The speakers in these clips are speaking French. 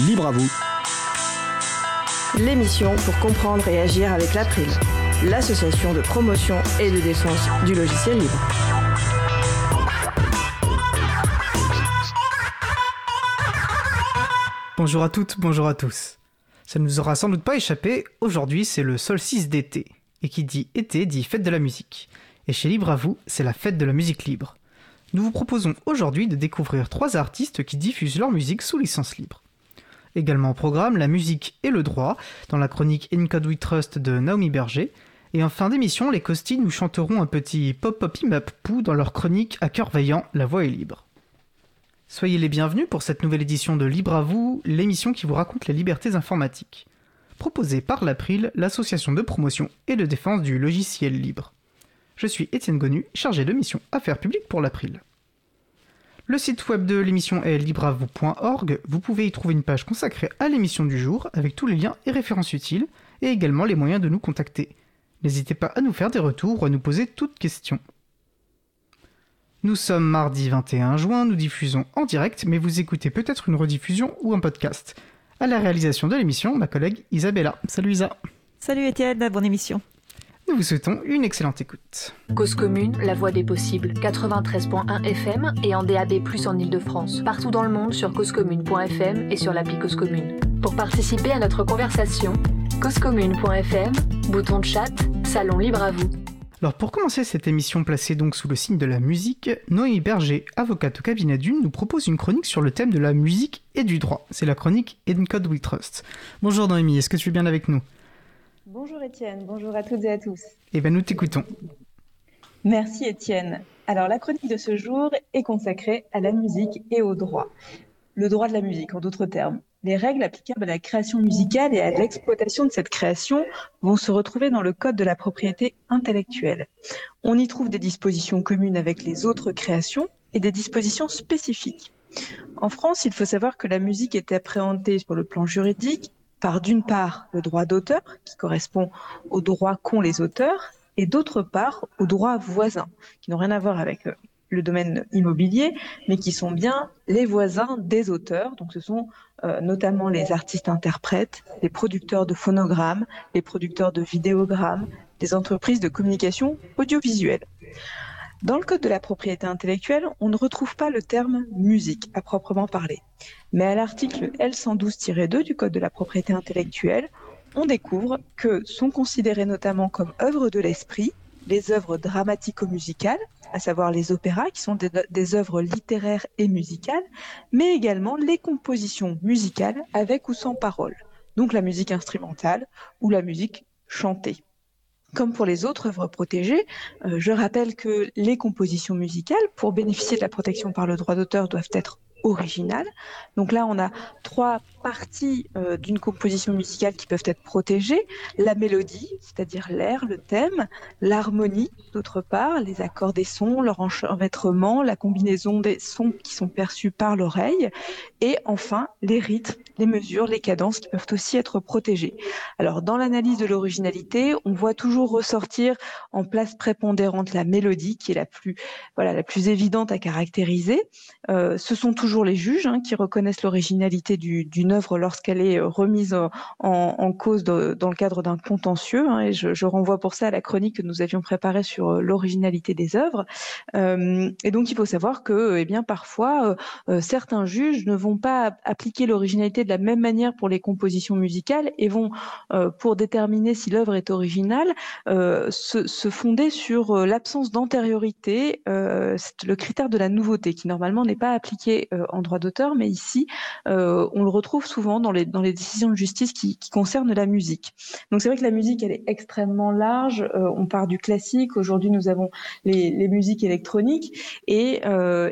Libre à vous. L'émission pour comprendre et agir avec l'April, l'association de promotion et de défense du logiciel libre. Bonjour à toutes, bonjour à tous. Ça ne nous aura sans doute pas échappé, aujourd'hui c'est le solstice d'été. Et qui dit été dit fête de la musique. Et chez Libre à vous, c'est la fête de la musique libre. Nous vous proposons aujourd'hui de découvrir trois artistes qui diffusent leur musique sous licence libre. Également au programme, la musique et le droit, dans la chronique In Code We Trust de Naomi Berger. Et en fin d'émission, les Costi nous chanteront un petit pop-pop imap pou dans leur chronique À cœur vaillant, la voix est libre. Soyez les bienvenus pour cette nouvelle édition de Libre à vous, l'émission qui vous raconte les libertés informatiques. Proposée par l'April, l'association de promotion et de défense du logiciel libre. Je suis Étienne Gonu, chargé de mission Affaires publiques pour l'April. Le site web de l'émission est libreavou.org. Vous pouvez y trouver une page consacrée à l'émission du jour avec tous les liens et références utiles et également les moyens de nous contacter. N'hésitez pas à nous faire des retours ou à nous poser toutes questions. Nous sommes mardi 21 juin, nous diffusons en direct, mais vous écoutez peut-être une rediffusion ou un podcast. À la réalisation de l'émission, ma collègue Isabella. Salut Isa. Salut Étienne, bonne émission. Nous vous souhaitons une excellente écoute. Cause commune, la voix des possibles, 93.1 FM et en DAB+, en Ile-de-France. Partout dans le monde sur causecommune.fm et sur l'appli Cause Commune. Pour participer à notre conversation, causecommune.fm, bouton de chat, salon libre à vous. Alors pour commencer cette émission placée donc sous le signe de la musique, Noémie Berger, avocate au cabinet d'une, nous propose une chronique sur le thème de la musique et du droit. C'est la chronique In Code We Trust. Bonjour Noémie, est-ce que tu es bien avec nous? Bonjour Étienne, bonjour à toutes et à tous. Eh bien nous t'écoutons. Merci Étienne. Alors la chronique de ce jour est consacrée à la musique et au droit. Le droit de la musique en d'autres termes. Les règles applicables à la création musicale et à l'exploitation de cette création vont se retrouver dans le Code de la propriété intellectuelle. On y trouve des dispositions communes avec les autres créations et des dispositions spécifiques. En France, il faut savoir que la musique est appréhendée sur le plan juridique par d'une part le droit d'auteur, qui correspond aux droits qu'ont les auteurs, et d'autre part aux droits voisins, qui n'ont rien à voir avec le domaine immobilier, mais qui sont bien les voisins des auteurs. Donc ce sont euh, notamment les artistes-interprètes, les producteurs de phonogrammes, les producteurs de vidéogrammes, les entreprises de communication audiovisuelle. Dans le Code de la propriété intellectuelle, on ne retrouve pas le terme musique à proprement parler. Mais à l'article L112-2 du Code de la propriété intellectuelle, on découvre que sont considérées notamment comme œuvres de l'esprit les œuvres dramatico-musicales, à savoir les opéras, qui sont des, œuvres littéraires et musicales, mais également les compositions musicales avec ou sans parole, donc la musique instrumentale ou la musique chantée. Comme pour les autres œuvres protégées, euh, je rappelle que les compositions musicales, pour bénéficier de la protection par le droit d'auteur, doivent être originales. Donc là, on a trois parties euh, d'une composition musicale qui peuvent être protégées. La mélodie, c'est-à-dire l'air, le thème, l'harmonie, d'autre part, les accords des sons, leur enchevêtrement, la combinaison des sons qui sont perçus par l'oreille, et enfin les rythmes, les mesures, les cadences qui peuvent aussi être protégées. Alors dans l'analyse de l'originalité, on voit toujours ressortir en place prépondérante la mélodie qui est la plus voilà la plus évidente à caractériser. Euh, ce sont toujours les juges hein, qui reconnaissent l'originalité d'une du œuvre lorsqu'elle est remise en, cause dans le cadre d'un contentieux. Hein, et je, renvoie pour ça à la chronique que nous avions préparée sur l'originalité des œuvres. Euh, et donc il faut savoir que eh bien parfois euh, certains juges ne vont pas appliquer l'originalité de la même manière pour les compositions musicales et vont, euh, pour déterminer si l'œuvre est originale, euh, se, se, fonder sur euh, l'absence d'antériorité, c'est le critère de la nouveauté qui normalement n'est pas appliqué en droit d'auteur, mais ici on le retrouve souvent dans les, dans les décisions de justice qui, qui concernent la musique. Donc c'est vrai que la musique elle est extrêmement large, on part du classique, aujourd'hui nous avons les, les, musiques électroniques et,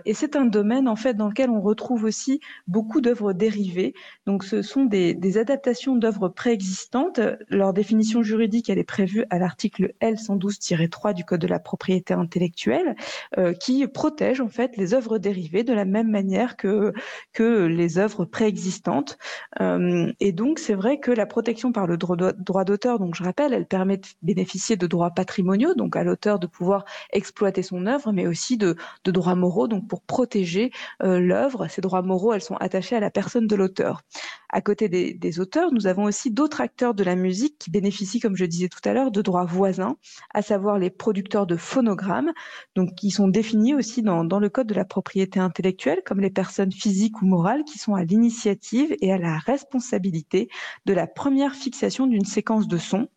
et c'est un domaine en fait dans lequel on retrouve aussi beaucoup d'œuvres dérivées. Donc, ce sont des, adaptations d'œuvres préexistantes. Leur définition juridique, elle est prévue à l'article L112-3 du Code de la propriété intellectuelle, euh, qui protège en fait les œuvres dérivées de la même manière que que les œuvres préexistantes. Euh, et donc, c'est vrai que la protection par le droit d'auteur, donc je rappelle, elle permet de bénéficier de droits patrimoniaux, donc à l'auteur de pouvoir exploiter son œuvre, mais aussi de, de droits moraux, donc pour protéger euh, l'œuvre. Ces droits moraux, elles sont attachées à la personne de l'auteur. À côté des, auteurs, nous avons aussi d'autres acteurs de la musique qui bénéficient, comme je disais tout à l'heure, de droits voisins, à savoir les producteurs de phonogrammes, donc qui sont définis aussi dans, dans le code de la propriété intellectuelle comme les personnes physiques ou morales qui sont à l'initiative et à la responsabilité de la première fixation d'une séquence de sons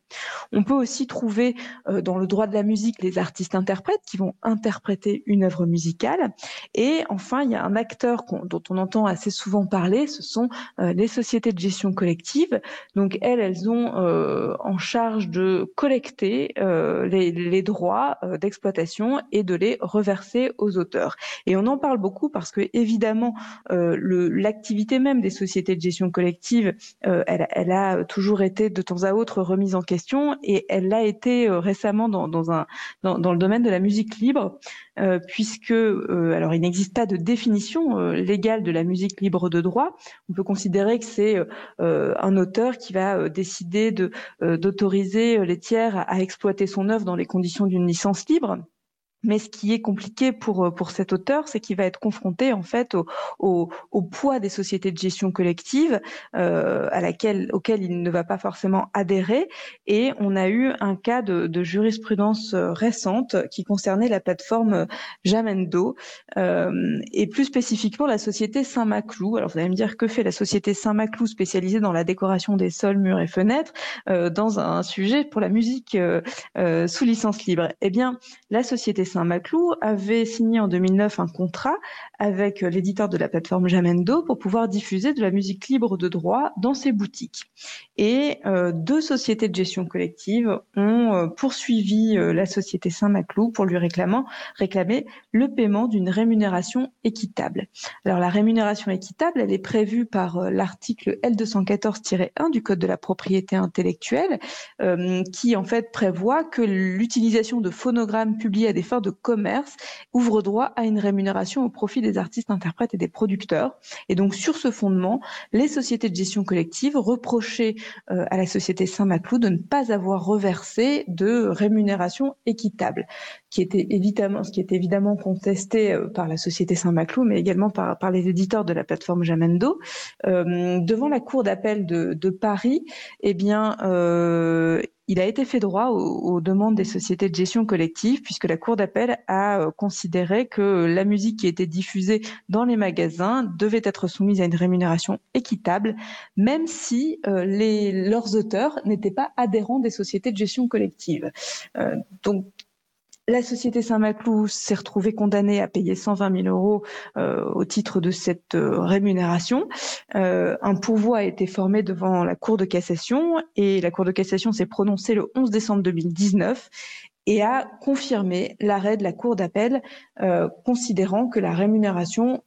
on peut aussi trouver euh, dans le droit de la musique les artistes interprètes qui vont interpréter une œuvre musicale. Et enfin, il y a un acteur dont on entend assez souvent parler, ce sont euh, les sociétés de gestion collective. Donc elles, elles ont euh, en charge de collecter les, droits d'exploitation et de les reverser aux auteurs. Et on en parle beaucoup parce que évidemment, l'activité même des sociétés de gestion collective, elle, elle a toujours été de temps à autre remise en question et elle l'a été euh, récemment dans, le domaine de la musique libre, euh, puisque euh, alors il n'existe pas de définition légale de la musique libre de droit. On peut considérer que c'est un auteur qui va décider de d'autoriser les tiers à exploiter son œuvre dans les conditions d'une licence libre. Mais ce qui est compliqué pour, euh, pour cet auteur, c'est qu'il va être confronté en fait au, au, poids des sociétés de gestion collective euh, à laquelle, auquel il ne va pas forcément adhérer. Et on a eu un cas de, de jurisprudence euh, récente qui concernait la plateforme Jamendo euh, et plus spécifiquement la société Saint-Maclou. Alors vous allez me dire que fait la société Saint-Maclou spécialisée dans la décoration des sols, murs et fenêtres dans un sujet pour la musique sous licence libre? Eh bien, la société Saint-Maclou avait signé en 2009 un contrat avec euh, l'éditeur de la plateforme Jamendo pour pouvoir diffuser de la musique libre de droit dans ses boutiques. Et euh, deux sociétés de gestion collective ont euh, poursuivi la société Saint-Maclou pour lui réclamant, réclamer le paiement d'une rémunération équitable. Alors la rémunération équitable, elle est prévue par l'article L214-1 du Code de la propriété intellectuelle, qui en fait prévoit que l'utilisation de phonogrammes publiés à des fins de commerce ouvre droit à une rémunération au profit des artistes, interprètes et des producteurs. Et donc sur ce fondement, les sociétés de gestion collective reprochaient euh, à la société Saint-Maclou de ne pas avoir reversé de rémunération équitable, qui était évidemment, ce qui est évidemment contesté euh, par la société Saint-Maclou, mais également par, par les éditeurs de la plateforme Jamendo. Euh, devant la cour d'appel de, Paris, eh bien, il a été fait droit aux, demandes des sociétés de gestion collective puisque la Cour d'appel a euh, considéré que la musique qui était diffusée dans les magasins devait être soumise à une rémunération équitable, même si euh, leurs auteurs n'étaient pas adhérents des sociétés de gestion collective. Euh, donc la société Saint-Maclou s'est retrouvée condamnée à payer 120 000 euros euh, au titre de cette euh, rémunération. Euh, un pourvoi a été formé devant la Cour de cassation et la Cour de cassation s'est prononcée le 11 décembre 2019 et a confirmé l'arrêt de la Cour d'appel considérant que la rémunération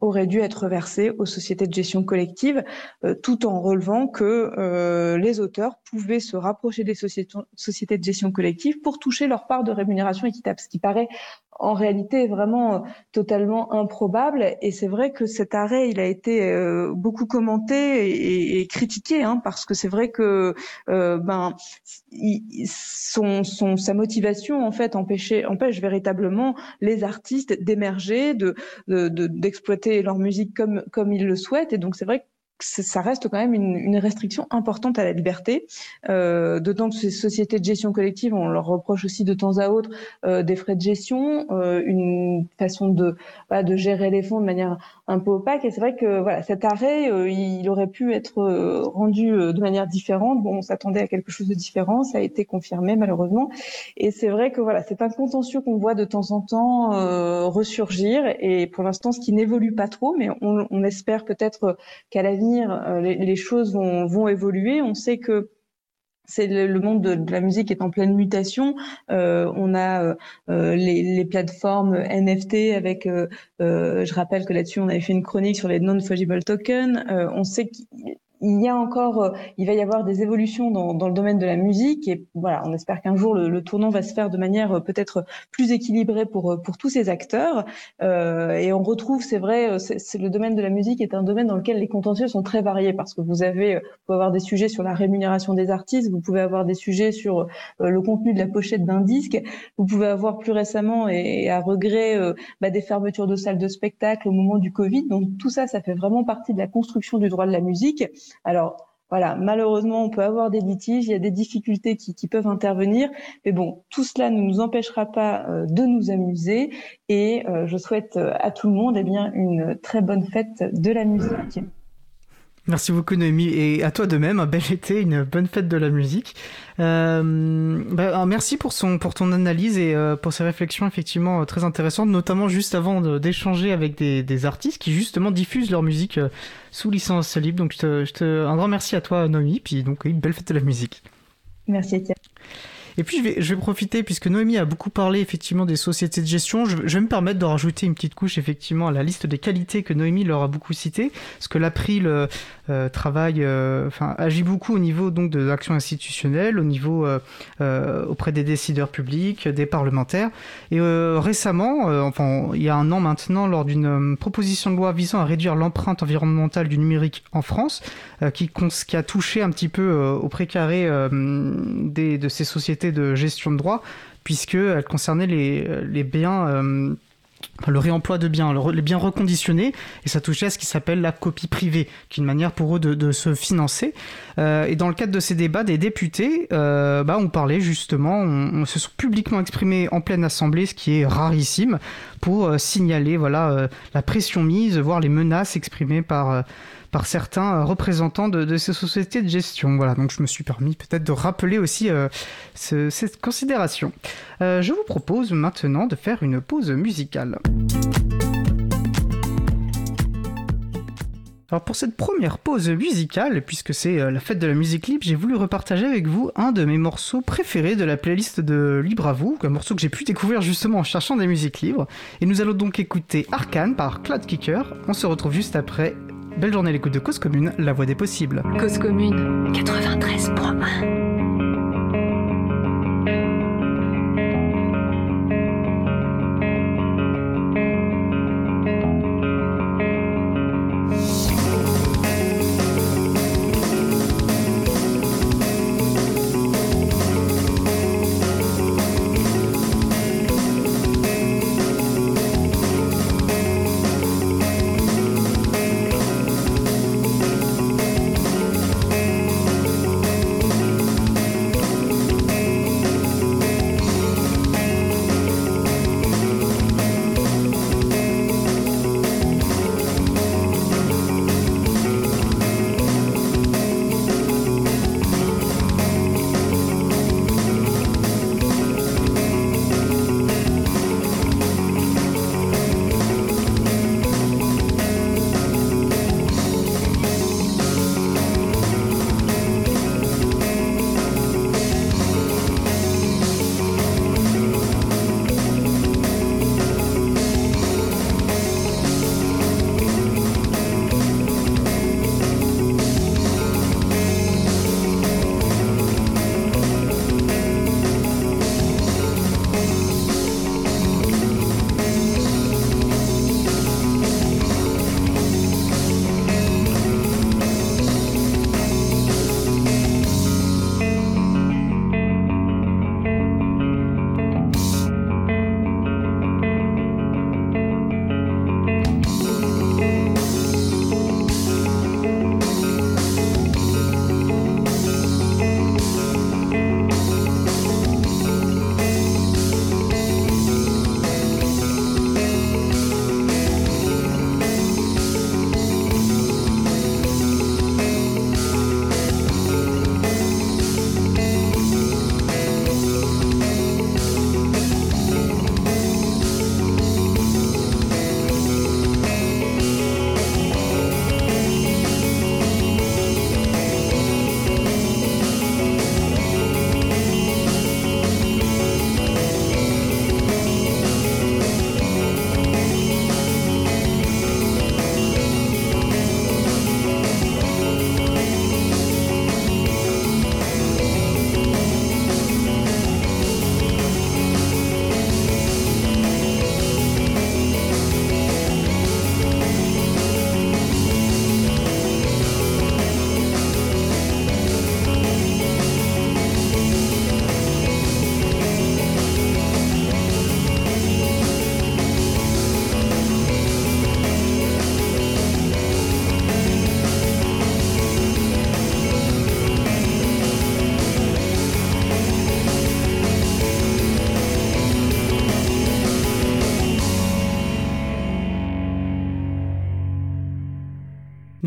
aurait dû être versé aux sociétés de gestion collective, euh, tout en relevant que euh, les auteurs pouvaient se rapprocher des sociétés de gestion collective pour toucher leur part de rémunération équitable, ce qui paraît en réalité vraiment euh, totalement improbable. Et c'est vrai que cet arrêt, il a été euh, beaucoup commenté et, critiqué, hein, parce que c'est vrai que euh, ben son, son, sa motivation en fait empêchait, empêche véritablement les artistes d'émerger, de d'exploiter de, leur musique comme comme ils le souhaitent. Et donc c'est vrai que ça reste quand même une, restriction importante à la liberté, euh, d'autant que ces sociétés de gestion collective, on leur reproche aussi de temps à autre euh, des frais de gestion, euh, une façon bah, de gérer les fonds de manière un peu opaque. Et c'est vrai que voilà, cet arrêt, euh, il aurait pu être euh, rendu euh, de manière différente. Bon, on s'attendait à quelque chose de différent, ça a été confirmé malheureusement. Et c'est vrai que voilà, c'est un contentieux qu'on voit de temps en temps ressurgir. Et pour l'instant, ce qui n'évolue pas trop, mais on, on espère peut-être qu'à l'avenir euh, les, choses vont, évoluer. On sait que c'est le, monde de, la musique est en pleine mutation. Euh, on a euh, les, plateformes NFT avec, je rappelle que là-dessus on avait fait une chronique sur les non-fungible tokens. on sait il y a encore, euh, il va y avoir des évolutions dans, dans, le domaine de la musique et voilà, on espère qu'un jour le, le, tournant va se faire de manière euh, peut-être plus équilibrée pour euh, pour tous ces acteurs. Euh, et on retrouve, c'est vrai, c'est le domaine de la musique est un domaine dans lequel les contentieux sont très variés parce que vous avez, vous pouvez avoir des sujets sur la rémunération des artistes, vous pouvez avoir des sujets sur le contenu de la pochette d'un disque, vous pouvez avoir plus récemment et, à regret bah, des fermetures de salles de spectacle au moment du Covid. Donc tout ça, ça fait vraiment partie de la construction du droit de la musique. Alors, voilà, malheureusement, on peut avoir des litiges, il y a des difficultés qui, peuvent intervenir, mais bon, tout cela ne nous empêchera pas euh, de nous amuser et euh, je souhaite euh, à tout le monde eh bien, une très bonne fête de la musique. Merci beaucoup Noémie et à toi de même, un bel été, une bonne fête de la musique. Euh, bah, merci pour, son, pour ton analyse et euh, pour ces réflexions effectivement euh, très intéressantes, notamment juste avant d'échanger avec des, artistes qui justement diffusent leur musique sous licence libre. Donc je te, un grand merci à toi Noémie, puis donc une belle fête de la musique. Merci Étienne. Et puis je vais, profiter, puisque Noémie a beaucoup parlé effectivement des sociétés de gestion, je, vais me permettre de rajouter une petite couche effectivement à la liste des qualités que Noémie leur a beaucoup citées, parce que l'April euh, euh, travaille, euh, agit beaucoup au niveau donc de l'action institutionnelle, au niveau auprès des décideurs publics, des parlementaires. Et récemment, enfin il y a un an maintenant, lors d'une proposition de loi visant à réduire l'empreinte environnementale du numérique en France, qui, qui a touché un petit peu au précaré des, de ces sociétés de gestion de droit, puisqu'elle concernait les, les biens, euh, le réemploi de biens, les biens reconditionnés, et ça touchait à ce qui s'appelle la copie privée, qui est une manière pour eux de, se financer. Euh, et dans le cadre de ces débats, des députés euh, bah, ont parlé justement, on, se sont publiquement exprimés en pleine assemblée, ce qui est rarissime, pour euh, signaler voilà, euh, la pression mise, voire les menaces exprimées par par certains euh, représentants de, ces sociétés de gestion. Voilà, donc je me suis permis peut-être de rappeler aussi euh, ce, cette considération. Euh, je vous propose maintenant de faire une pause musicale. Alors pour cette première pause musicale, puisque c'est la fête de la musique libre, j'ai voulu repartager avec vous un de mes morceaux préférés de la playlist de Libre à vous, un morceau que j'ai pu découvrir justement en cherchant des musiques libres. Et nous allons donc écouter Arcane par Cloud Kicker. On se retrouve juste après Belle journée à l'écoute de Cause Commune, la voix des possibles. Cause Commune 93.1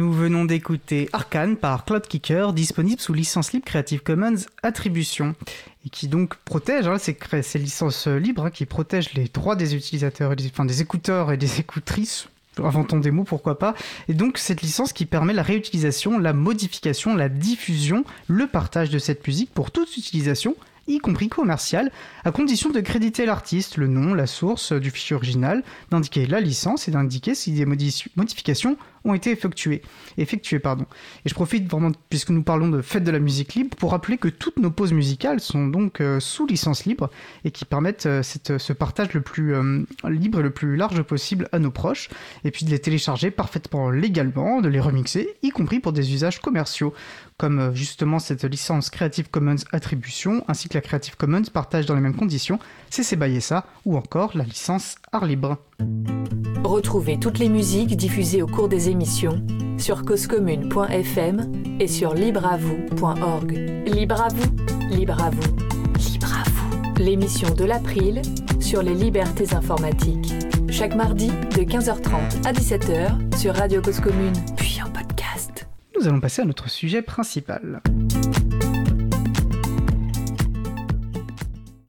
Nous venons d'écouter Arcane par Cloud Kicker, disponible sous licence libre Creative Commons Attribution, et qui donc protège, hein, ces, ces, licences libres, hein, qui protègent les droits des utilisateurs, enfin des écouteurs et des écoutrices, inventons des mots, pourquoi pas. Et donc cette licence qui permet la réutilisation, la modification, la diffusion, le partage de cette musique pour toute utilisation, y compris commerciale, à condition de créditer l'artiste, le nom, la source du fichier original, d'indiquer la licence et d'indiquer si des modifications ont été effectuées. effectuées pardon. Et je profite vraiment, puisque nous parlons de fête de la musique libre, pour rappeler que toutes nos pauses musicales sont donc euh, sous licence libre et qui permettent euh, cette, ce partage le plus euh, libre et le plus large possible à nos proches, et puis de les télécharger parfaitement légalement, de les remixer, y compris pour des usages commerciaux, comme justement cette licence Creative Commons Attribution, ainsi que la Creative Commons partage dans les mêmes conditions, CC BY SA, ou encore la licence Art Libre. Retrouvez toutes les musiques diffusées au cours des émissions sur causecommune.fm et sur libreavoue.org. Libre à vous, libre à vous, libre à vous. L'émission de l'April sur les libertés informatiques. Chaque mardi de 15h30 à 17h sur Radio Cause Commune, puis en podcast. Nous allons passer à notre sujet principal.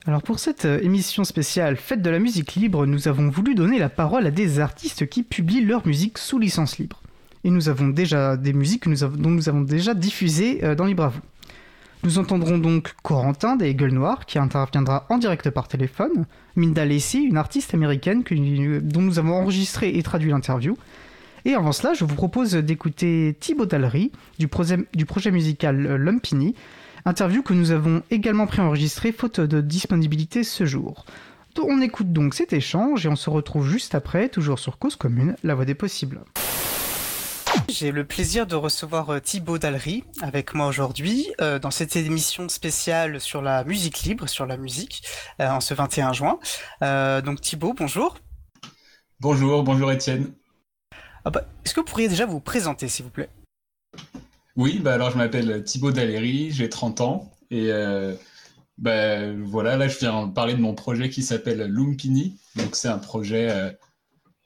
Alors pour cette euh, émission spéciale Fête de la musique libre, nous avons voulu donner la parole à des artistes qui publient leur musique sous licence libre. Et nous avons déjà des musiques dont nous avons déjà diffusé euh, dans Libre à vous. Nous entendrons donc Corentin des Gueules Noires qui interviendra en direct par téléphone, Minda Lacey, une artiste américaine dont nous avons enregistré et traduit l'interview. Et avant cela, je vous propose d'écouter Thibaut Dallery du, projet musical euh, Lumpini, Interview que nous avons également préenregistré faute de disponibilité ce jour. On écoute donc cet échange et on se retrouve juste après, toujours sur Cause Commune, la voix des possibles. J'ai le plaisir de recevoir euh, Thibaut Dallery avec moi aujourd'hui euh, dans cette émission spéciale sur la musique libre, sur la musique, euh, en ce 21 juin. donc Thibaut, bonjour. Bonjour, bonjour Étienne. Ah bah, est-ce que vous pourriez déjà vous présenter s'il vous plaît? Oui, bah alors je m'appelle Thibaut Daléry, j'ai 30 ans et euh, bah, voilà, là je viens parler de mon projet qui s'appelle Lumpini. Donc c'est un projet, euh,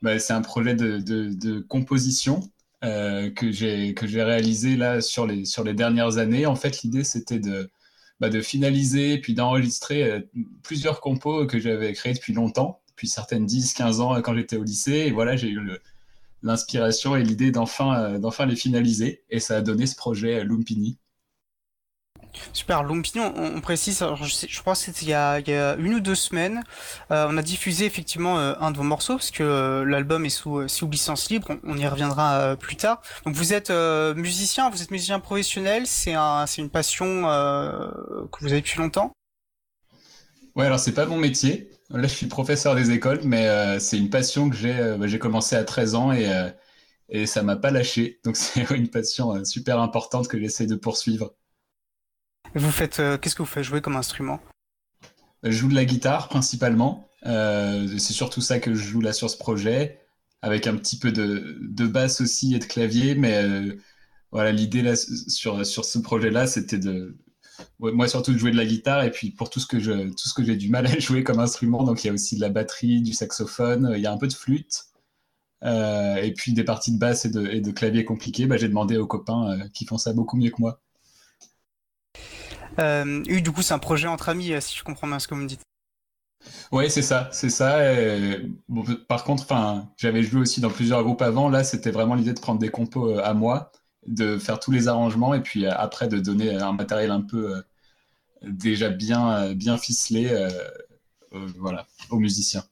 bah, c'est un projet de, composition euh, que j'ai que j'ai réalisé là sur les sur les dernières années. En fait, l'idée c'était de bah, de finaliser puis d'enregistrer plusieurs compos que j'avais créés depuis longtemps, depuis certaines 10-15 ans quand j'étais au lycée. Et voilà, j'ai eu le l'inspiration et l'idée d'enfin euh, d'enfin les finaliser. Et ça a donné ce projet Lumpini. Super, Lumpini, on, précise, je, crois que c'était il, y a une ou deux semaines, euh, on a diffusé effectivement euh, un de vos morceaux, parce que l'album est sous, sous, licence libre, on, y reviendra plus tard. Donc vous êtes musicien, vous êtes musicien professionnel, c'est un, une passion que vous avez depuis longtemps? Ouais, alors c'est pas mon métier, Là, je suis professeur des écoles, mais euh, c'est une passion que j'ai. Euh, j'ai commencé à 13 ans et, euh, et ça m'a pas lâché. Donc, c'est une passion super importante que j'essaie de poursuivre. vous faites, qu'est-ce que vous faites? Jouer comme instrument? Je joue de la guitare principalement. c'est surtout ça que je joue là sur ce projet, avec un petit peu de, de basse aussi et de clavier. Mais voilà, l'idée là sur, sur ce projet-là, c'était de, moi surtout de jouer de la guitare et puis pour tout ce que je tout ce que j'ai du mal à jouer comme instrument donc il y a aussi de la batterie du saxophone il y a un peu de flûte euh, et puis des parties de basse et de, et de clavier compliquées bah, j'ai demandé aux copains euh, qui font ça beaucoup mieux que moi euh, oui du coup c'est un projet entre amis si je comprends bien ce que vous me dites oui, c'est ça, c'est ça. par contre, enfin, j'avais joué aussi dans plusieurs groupes avant. Là, c'était vraiment l'idée de prendre des compos à moi de faire tous les arrangements et puis euh, après de donner un matériel un peu euh, déjà bien, euh, bien ficelé voilà, aux musiciens.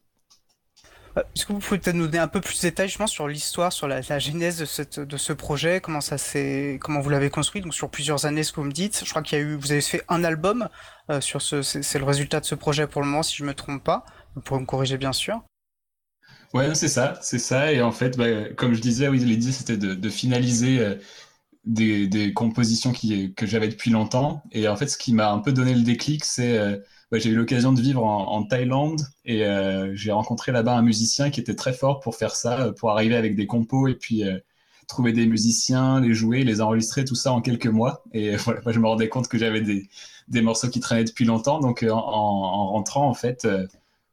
Est-ce que vous pouvez peut-être nous donner un peu plus de détails justement sur l'histoire, sur la, genèse de, cette, de ce projet, comment ça s'est, comment vous l'avez construit, donc sur plusieurs années, ce que vous me dites. Je crois qu'il y a eu, vous avez fait un album sur ce, c'est le résultat de ce projet pour le moment, si je me trompe pas. Vous pourrez me corriger bien sûr. Ouais, c'est ça, c'est ça. Et en fait, bah, comme je disais, oui, l'idée c'était de, finaliser euh, des, compositions que j'avais depuis longtemps. Et en fait, ce qui m'a un peu donné le déclic, c'est euh, bah, j'ai eu l'occasion de vivre en, Thaïlande et euh, j'ai rencontré là-bas un musicien qui était très fort pour faire ça, pour arriver avec des compos et puis trouver des musiciens, les jouer, les enregistrer, tout ça en quelques mois. Et voilà, je me rendais compte que j'avais des, des, morceaux qui traînaient depuis longtemps. Donc, en, en rentrant, en fait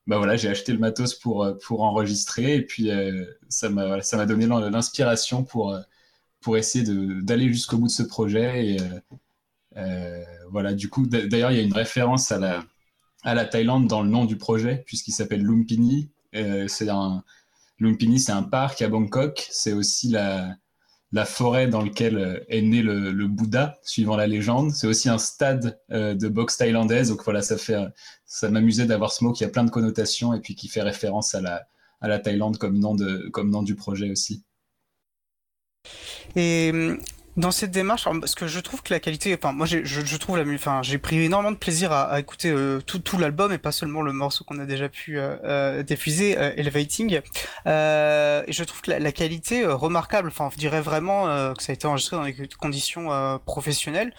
bah voilà, j'ai acheté le matos pour, euh, pour enregistrer et puis euh, ça m'a donné l'inspiration pour, euh, pour essayer d'aller jusqu'au bout de ce projet. Et voilà, du coup, d'ailleurs, il y a une référence à la, à la Thaïlande dans le nom du projet, puisqu'il s'appelle Lumpini. c'est un, Lumpini, c'est un parc à Bangkok. C'est aussi la, la forêt dans laquelle euh, est né le, Bouddha, suivant la légende. C'est aussi un stade euh, de boxe thaïlandaise. Donc voilà, ça fait, ça m'amusait d'avoir ce mot qui a plein de connotations et puis qui fait référence à la, à la Thaïlande comme nom, de, comme nom du projet aussi. Et hum, dans cette démarche, parce que je trouve que la qualité, enfin moi je, je trouve la, enfin j'ai pris énormément de plaisir à, à écouter euh, tout, tout l'album et pas seulement le morceau qu'on a déjà pu euh, euh diffuser, euh, Elevating. et je trouve que la, la qualité remarquable, enfin on dirait vraiment que ça a été enregistré dans des conditions professionnelles.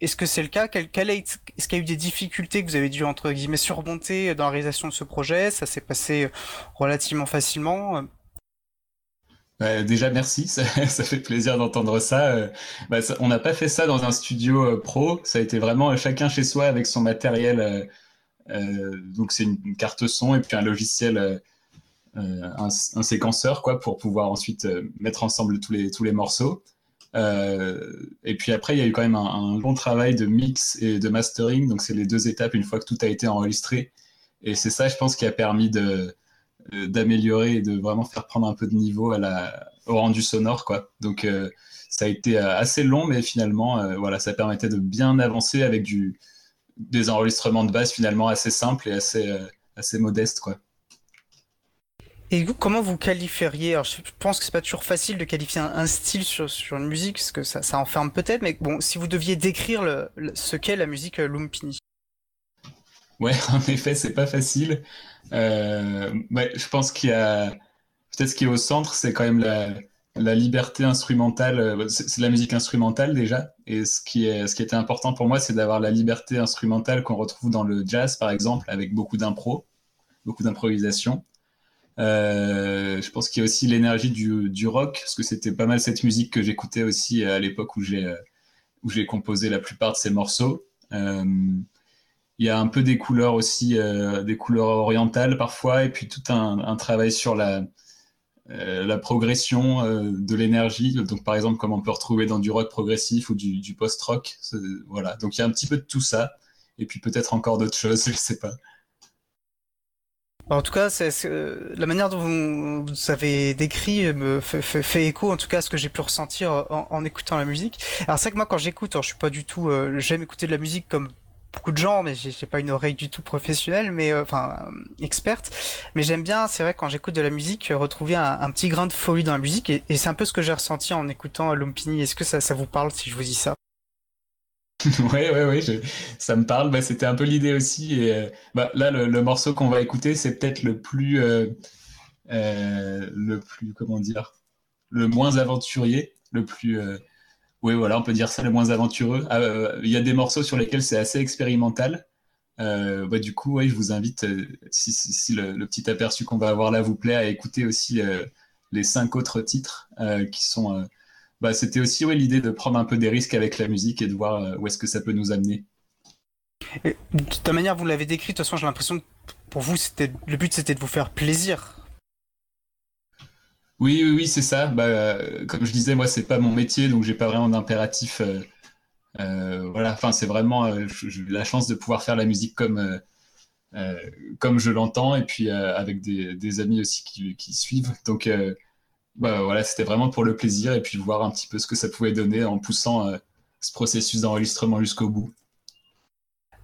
Est-ce que c'est le cas? Quel, quel est, Est-ce qu'il y a eu des difficultés que vous avez dû entre guillemets surmonter dans la réalisation de ce projet? Ça s'est passé relativement facilement bah, déjà, merci, ça, fait plaisir d'entendre euh, bah, ça. On n'a pas fait ça dans un studio euh, pro, ça a été vraiment euh, chacun chez soi avec son matériel. donc, c'est une, carte son et puis un logiciel, un, séquenceur, quoi, pour pouvoir ensuite mettre ensemble tous les, tous les morceaux. et puis après, il y a eu quand même un, un, long travail de mix et de mastering. Donc, c'est les deux étapes une fois que tout a été enregistré. Et c'est ça, je pense, qui a permis de, d'améliorer et de vraiment faire prendre un peu de niveau à la, au rendu sonore. Quoi. Donc euh, ça a été euh, assez long, mais finalement, voilà, ça permettait de bien avancer avec du, des enregistrements de base finalement assez simples et assez, assez modestes. Quoi. Et vous, comment vous qualifieriez? Alors, je pense que c'est pas toujours facile de qualifier un, style sur, sur, une musique, parce que ça, ça enferme peut-être, mais bon, si vous deviez décrire le, ce qu'est la musique Lumpini. Ouais, en effet, c'est pas facile. Euh, je pense qu'il y a peut-être ce qui est au centre, c'est quand même la, liberté instrumentale. Euh, c'est la musique instrumentale déjà, et ce qui est était important pour moi, c'est d'avoir la liberté instrumentale qu'on retrouve dans le jazz, par exemple, avec beaucoup d'impro, beaucoup d'improvisation. Euh, je pense qu'il y a aussi l'énergie du, rock, parce que c'était pas mal cette musique que j'écoutais aussi à l'époque où j'ai composé la plupart de ces morceaux. Il y a un peu des couleurs aussi, euh, des couleurs orientales parfois, et puis tout un, travail sur la, euh, progression euh, de l'énergie. Donc, par exemple, comme on peut retrouver dans du rock progressif ou du, post-rock. Voilà. Donc, il y a un petit peu de tout ça. Et puis peut-être encore d'autres choses, je ne sais pas. En tout cas, c'est, la manière dont vous, avez décrit me fait, écho, en tout cas, à ce que j'ai pu ressentir en, écoutant la musique. Alors c'est que moi, quand j'écoute, je suis pas du tout, j'aime écouter de la musique comme beaucoup de gens, mais j'ai pas une oreille du tout professionnelle, mais euh, enfin euh, experte. Mais j'aime bien, c'est vrai, quand j'écoute de la musique, euh, retrouver un, petit grain de folie dans la musique, et, c'est un peu ce que j'ai ressenti en écoutant Lumpini. Est-ce que ça, vous parle si je vous dis ça? Ouais, ouais, ouais, ça me parle. Bah, C'était un peu l'idée aussi. Bah, là, le, morceau qu'on va écouter, c'est peut-être le plus, le plus, comment dire, le moins aventurier, le plus oui, voilà, on peut dire ça le moins aventureux. Ah, euh, il y a des morceaux sur lesquels c'est assez expérimental. Euh, bah, du coup, je vous invite, euh, si, le, petit aperçu qu'on va avoir là vous plaît, à écouter aussi les cinq autres titres qui sont. Bah, C'était aussi l'idée de prendre un peu des risques avec la musique et de voir où est-ce que ça peut nous amener. de toute manière, vous l'avez décrit, de toute façon, j'ai l'impression que pour vous, le but c'était de vous faire plaisir. Oui, oui, c'est ça. Bah, comme je disais, moi, c'est pas mon métier, donc j'ai pas vraiment d'impératif. Euh, euh, voilà, enfin, c'est vraiment euh, la chance de pouvoir faire la musique comme comme je l'entends, et puis avec des, amis aussi qui, suivent. Donc, bah, voilà, c'était vraiment pour le plaisir, et puis voir un petit peu ce que ça pouvait donner en poussant ce processus d'enregistrement jusqu'au bout.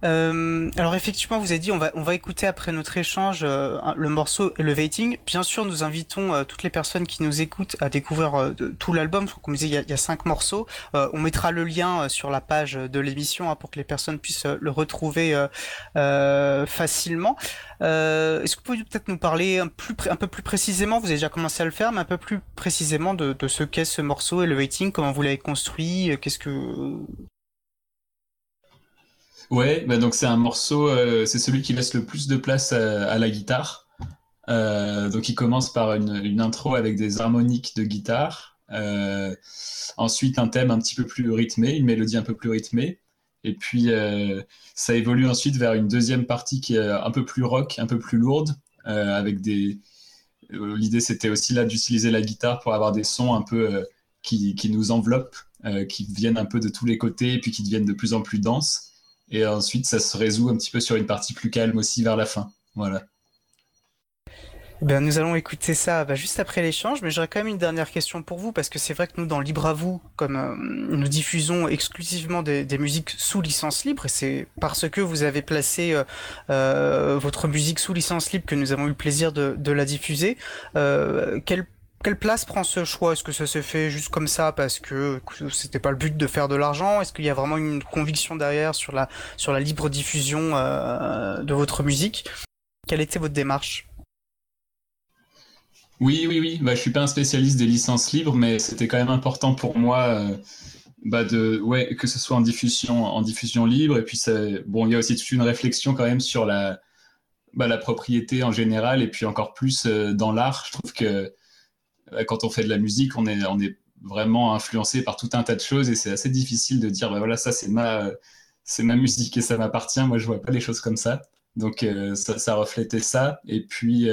Euh, alors effectivement, vous avez dit on va on va écouter après notre échange euh, le morceau Elevating. Bien sûr, nous invitons euh, toutes les personnes qui nous écoutent à découvrir tout l'album. Comme je disais, il y a, il y a cinq morceaux. on mettra le lien sur la page de l'émission hein, pour que les personnes puissent le retrouver facilement. Est-ce que vous pouvez peut-être nous parler un peu plus précisément Vous avez déjà commencé à le faire, mais un peu plus précisément de, de ce qu'est ce morceau Elevating, comment vous l'avez construit, qu'est-ce que Ouais, bah donc c'est un morceau, euh, c'est celui qui laisse le plus de place à, la guitare. Euh, donc il commence par une, intro avec des harmoniques de guitare, euh, ensuite un thème un petit peu plus rythmé, une mélodie un peu plus rythmée, et puis ça évolue ensuite vers une deuxième partie qui est un peu plus rock, un peu plus lourde, avec des. L'idée c'était aussi là d'utiliser la guitare pour avoir des sons un peu qui, qui nous enveloppent, qui viennent un peu de tous les côtés et puis qui deviennent de plus en plus denses. Et ensuite, ça se résout un petit peu sur une partie plus calme aussi vers la fin. Voilà. Ben, nous allons écouter ça bah, juste après l'échange, mais j'aurais quand même une dernière question pour vous, parce que c'est vrai que nous, dans Libre à vous, comme euh, nous diffusons exclusivement des, musiques sous licence libre, et c'est parce que vous avez placé euh, euh, votre musique sous licence libre que nous avons eu le plaisir de, de la diffuser. quelle quelle place prend ce choix? Est-ce que ça s'est fait juste comme ça parce que c'était pas le but de faire de l'argent? Est-ce qu'il y a vraiment une conviction derrière sur la sur la libre diffusion de votre musique? Quelle était votre démarche? Oui, oui, oui. Bah, je suis pas un spécialiste des licences libres, mais c'était quand même important pour moi euh, bah de, ouais, que ce soit en diffusion, en diffusion libre. Et puis, bon, il y a aussi une réflexion quand même sur la, bah, la propriété en général, et puis encore plus euh, dans l'art. Je trouve que quand on fait de la musique, on est, vraiment influencé par tout un tas de choses, et c'est assez difficile de dire, bah voilà, ça c'est ma, c'est ma musique et ça m'appartient. Moi, je vois pas les choses comme ça. Donc, euh, ça, reflétait ça. Et puis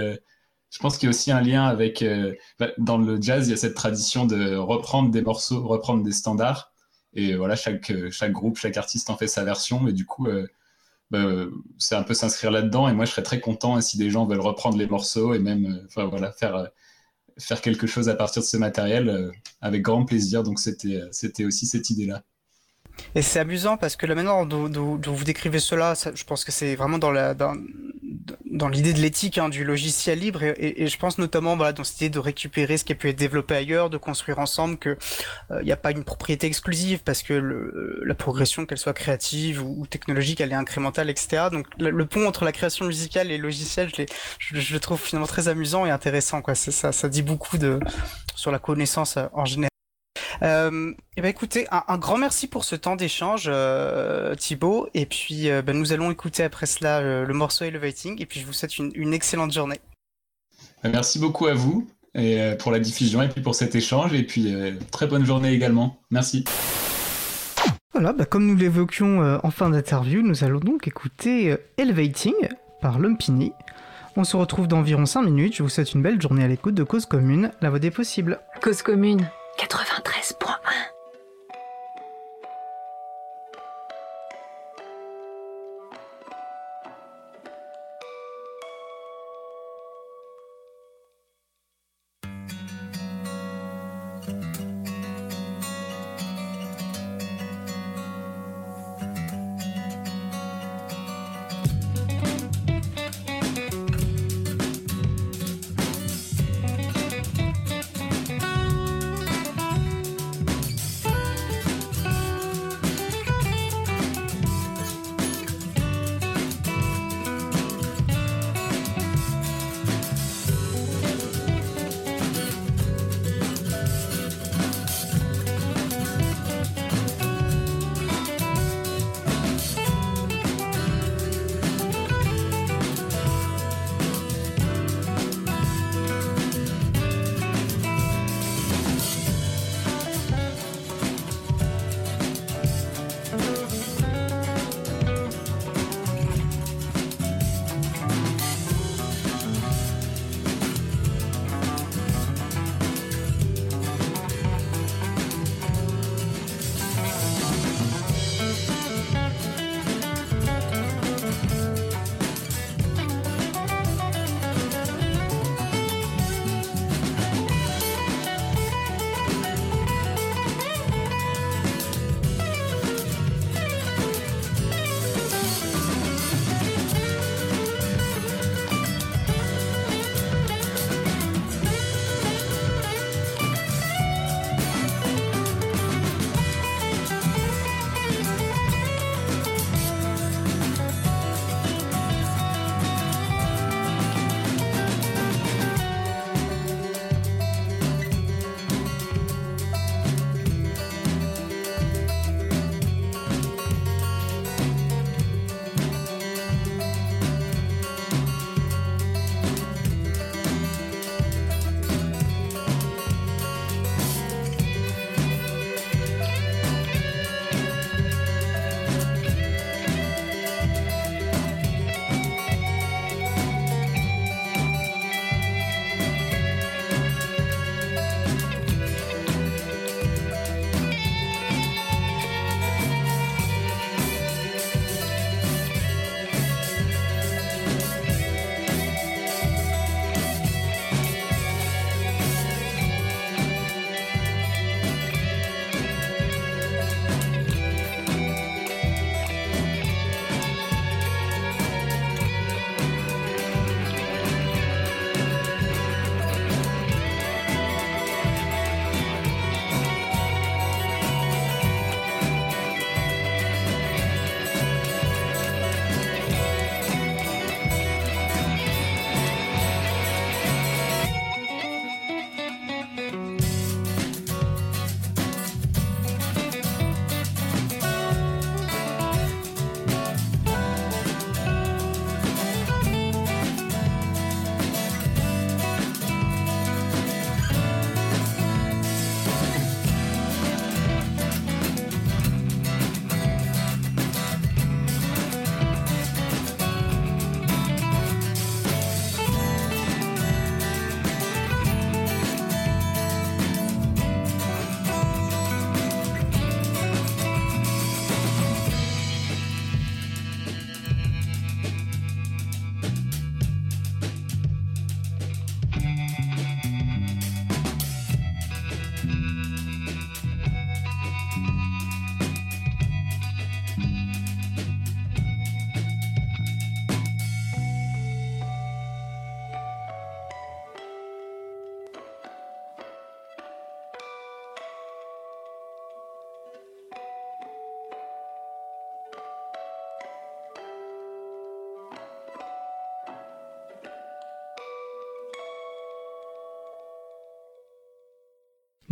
je pense qu'il y a aussi un lien avec. Euh, bah, dans le jazz, il y a cette tradition de reprendre des morceaux, reprendre des standards. Et voilà, chaque, chaque groupe, chaque artiste en fait sa version. Et du coup, euh, bah, c'est un peu s'inscrire là-dedans. Et moi, je serais très content si des gens veulent reprendre les morceaux et même euh, voilà, faire, faire quelque chose à partir de ce matériel avec grand plaisir. Donc, c'était aussi cette idée-là. Et c'est amusant parce que la manière dont, vous décrivez cela, je pense que c'est vraiment dans dans, l'idée de l'éthique hein, du logiciel libre et, je pense notamment voilà, dans cette idée de récupérer ce qui a pu être développé ailleurs, de construire ensemble que il euh, n'y a pas une propriété exclusive parce que le, la progression qu'elle soit créative ou, technologique elle est incrémentale etc. Donc le, pont entre la création musicale et le logiciel je, le trouve finalement très amusant et intéressant quoi. Ça, dit beaucoup sur la connaissance euh, en général. Euh, et eh ben écoutez, un, grand merci pour ce temps d'échange, euh, Thibaut. Et puis, euh, ben, nous allons écouter après cela le, morceau Elevating. Et puis, je vous souhaite une, excellente journée. Merci beaucoup à vous et, pour la diffusion et puis pour cet échange. Et puis, très bonne journée également. Merci. Voilà, ben, comme nous l'évoquions en fin d'interview, nous allons donc écouter Elevating par Lumpini. On se retrouve dans environ 5 minutes. Je vous souhaite une belle journée à l'écoute de Cause Commune, la voix des possibles. Cause Commune 93.1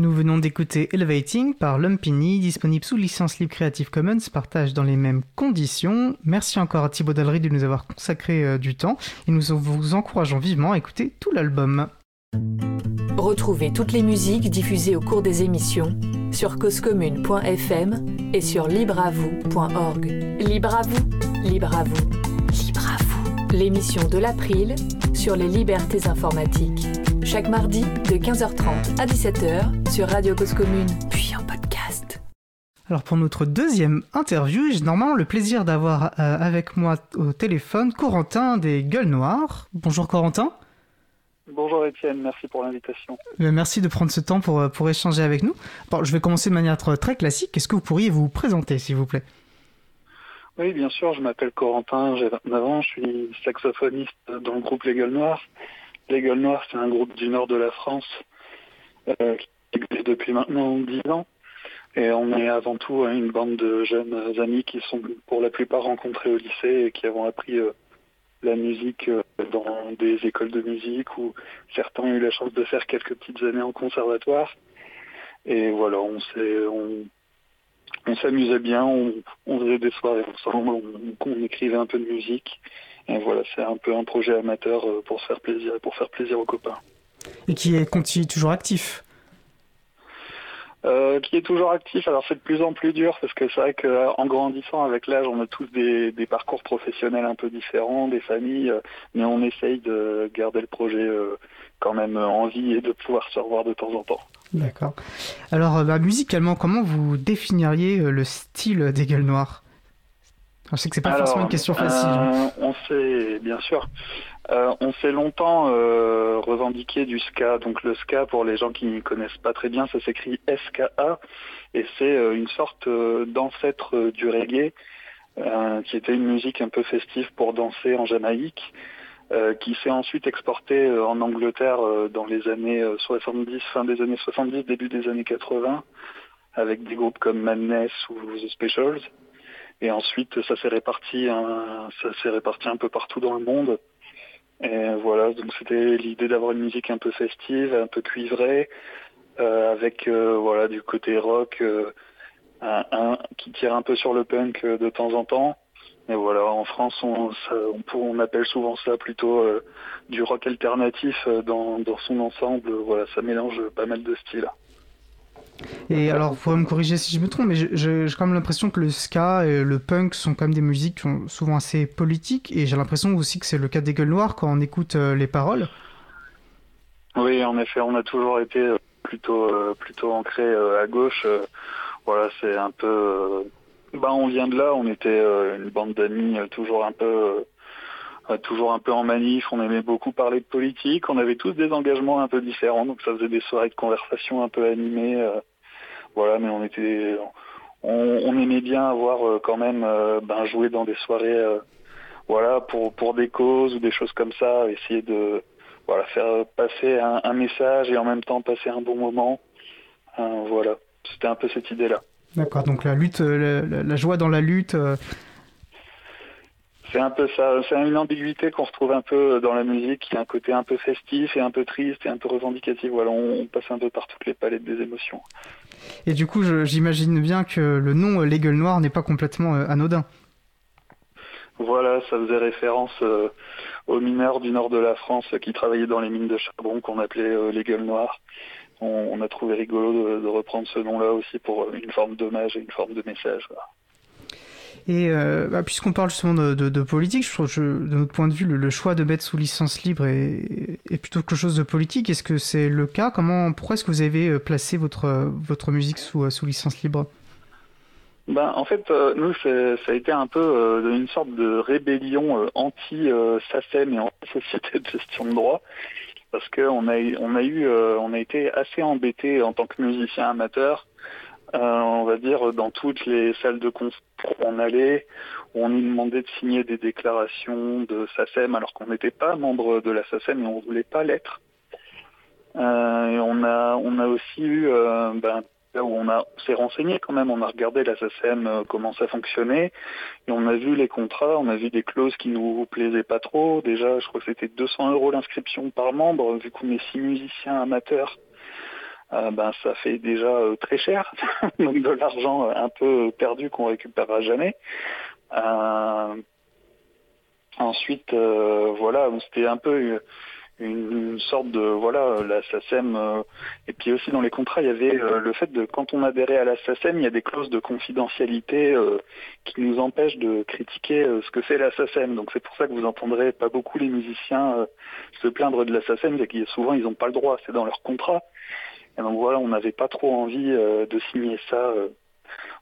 Nous venons d'écouter Elevating par Lumpini, disponible sous licence libre Creative Commons, partage dans les mêmes conditions. Merci encore à Thibaut Dallery de nous avoir consacré euh, du temps et nous vous encourageons vivement à écouter tout l'album. Retrouvez toutes les musiques diffusées au cours des émissions sur causecommune.fm et sur libreavoue.org. Libre à vous, libre à vous, libre à vous. L'émission de l'April sur les libertés informatiques chaque mardi de 15h30 à 17h sur Radio Cause Commune, puis en podcast. Alors pour notre deuxième interview, j'ai normalement le plaisir d'avoir euh, avec moi au téléphone Corentin des Gueules Noires. Bonjour Corentin. Bonjour Étienne, merci pour l'invitation. Euh, merci de prendre ce temps pour, euh, pour échanger avec nous. Bon, je vais commencer de manière très classique. Est-ce que vous pourriez vous présenter, s'il vous plaît? Oui, bien sûr, je m'appelle Corentin, j'ai 29 ans, je suis saxophoniste dans le groupe Les Gueules Noires. Les Gueules Noires, c'est un groupe du nord de la France euh, qui existe depuis maintenant 10 ans. Et on est avant tout une bande de jeunes amis qui sont pour la plupart rencontrés au lycée et qui avons appris euh, la musique euh, dans des écoles de musique où certains ont eu la chance de faire quelques petites années en conservatoire. Et voilà, on s'est, on, s'amusait bien, on, faisait des soirées ensemble, on, écrivait un peu de musique. Et voilà, c'est un peu un projet amateur euh, pour se faire plaisir pour faire plaisir aux copains. Et qui est continue toujours actif euh, qui est toujours actif. Alors c'est de plus en plus dur parce que c'est vrai qu'en grandissant avec l'âge, on a tous des, parcours professionnels un peu différents, des familles, euh, mais on essaye de garder le projet quand même en vie et de pouvoir se revoir de temps en temps. D'accord. Alors bah, musicalement, comment vous définiriez le style des gueules noires je sais que c'est pas forcément une question facile. Euh, on s'est, bien sûr, euh, on s'est longtemps euh, revendiqué du ska. Donc le ska, pour les gens qui ne connaissent pas très bien, ça s'écrit SKA et c'est une sorte d'ancêtre du reggae, qui était une musique un peu festive pour danser en Jamaïque. qui s'est ensuite exporté en Angleterre dans les années 70, fin des années 70, début des années 80, avec des groupes comme Madness ou The Specials. Et ensuite, ça s'est réparti, un, ça s'est réparti un peu partout dans le monde. Et voilà, donc c'était l'idée d'avoir une musique un peu festive, un peu cuivrée, euh, avec euh, voilà du côté rock, euh, un, qui tire un peu sur le punk de temps en temps. Et voilà, en France, on, on, on appelle souvent ça plutôt du rock alternatif dans, dans son ensemble. Voilà, ça mélange pas mal de styles. Et alors, vous pourrez me corriger si je me trompe, mais j'ai quand même l'impression que le ska et le punk sont quand même des musiques qui sont souvent assez politiques, et j'ai l'impression aussi que c'est le cas des gueules noires quand on écoute euh, les paroles. Oui, en effet, on a toujours été euh, plutôt euh, plutôt ancré à gauche. voilà, c'est un peu. bah, on vient de là. On était une bande d'amis toujours un peu toujours un peu en manif, on aimait beaucoup parler de politique, on avait tous des engagements un peu différents, donc ça faisait des soirées de conversation un peu animées. Euh, voilà, mais on était, on, aimait bien avoir euh, quand même euh, ben, jouer dans des soirées, voilà, pour pour des causes ou des choses comme ça, essayer de voilà faire passer un, message et en même temps passer un bon moment. voilà, c'était un peu cette idée-là. D'accord, donc la lutte, la, joie dans la lutte, c'est un peu ça, c'est une ambiguïté qu'on retrouve un peu dans la musique, qui a un côté un peu festif et un peu triste et un peu revendicatif. Voilà, on, passe un peu par toutes les palettes des émotions. Et du coup, j'imagine bien que le nom Les Gueules Noires n'est pas complètement euh, anodin. Voilà, ça faisait référence euh, aux mineurs du nord de la France qui travaillaient dans les mines de charbon qu'on appelait euh, les Gueules Noires. On, a trouvé rigolo de, reprendre ce nom-là aussi pour une forme d'hommage et une forme de message. Et euh, bah, puisqu'on parle justement de, politique, je trouve que de notre point de vue, le, choix de mettre sous licence libre est, plutôt quelque chose de politique. Est-ce que c'est le cas? Comment, Pourquoi est-ce que vous avez euh, placé votre, votre musique sous, euh, sous licence libre? Ben, en fait, nous, ça a été un peu une sorte de rébellion anti-SACEM et anti-société de gestion de droit, parce qu'on a, on a eu, on a été assez embêtés en tant que musicien amateur euh, on va dire, dans toutes les salles de où on allait, on nous demandait de signer des déclarations de SACEM alors qu'on n'était pas membre de la SACEM et on voulait pas l'être. Euh, et on a, on a aussi eu, euh, ben, où on s'est renseigné quand même, on a regardé la SACEM, comment ça fonctionnait, et on a vu les contrats, on a vu des clauses qui nous plaisaient pas trop. Déjà, je crois que c'était 200 euros l'inscription par membre, vu qu'on est six musiciens amateurs. Ben ça fait déjà très cher, donc de l'argent un peu perdu qu'on récupérera jamais. ensuite, voilà, c'était un peu une, sorte de voilà la euh, et puis aussi dans les contrats il y avait euh, le fait de quand on adhérait à la il y a des clauses de confidentialité euh, qui nous empêchent de critiquer ce que fait la donc c'est pour ça que vous entendrez pas beaucoup les musiciens se plaindre de la SACEM c'est que souvent ils n'ont pas le droit c'est dans leur contrat et donc voilà on n'avait pas trop envie de signer ça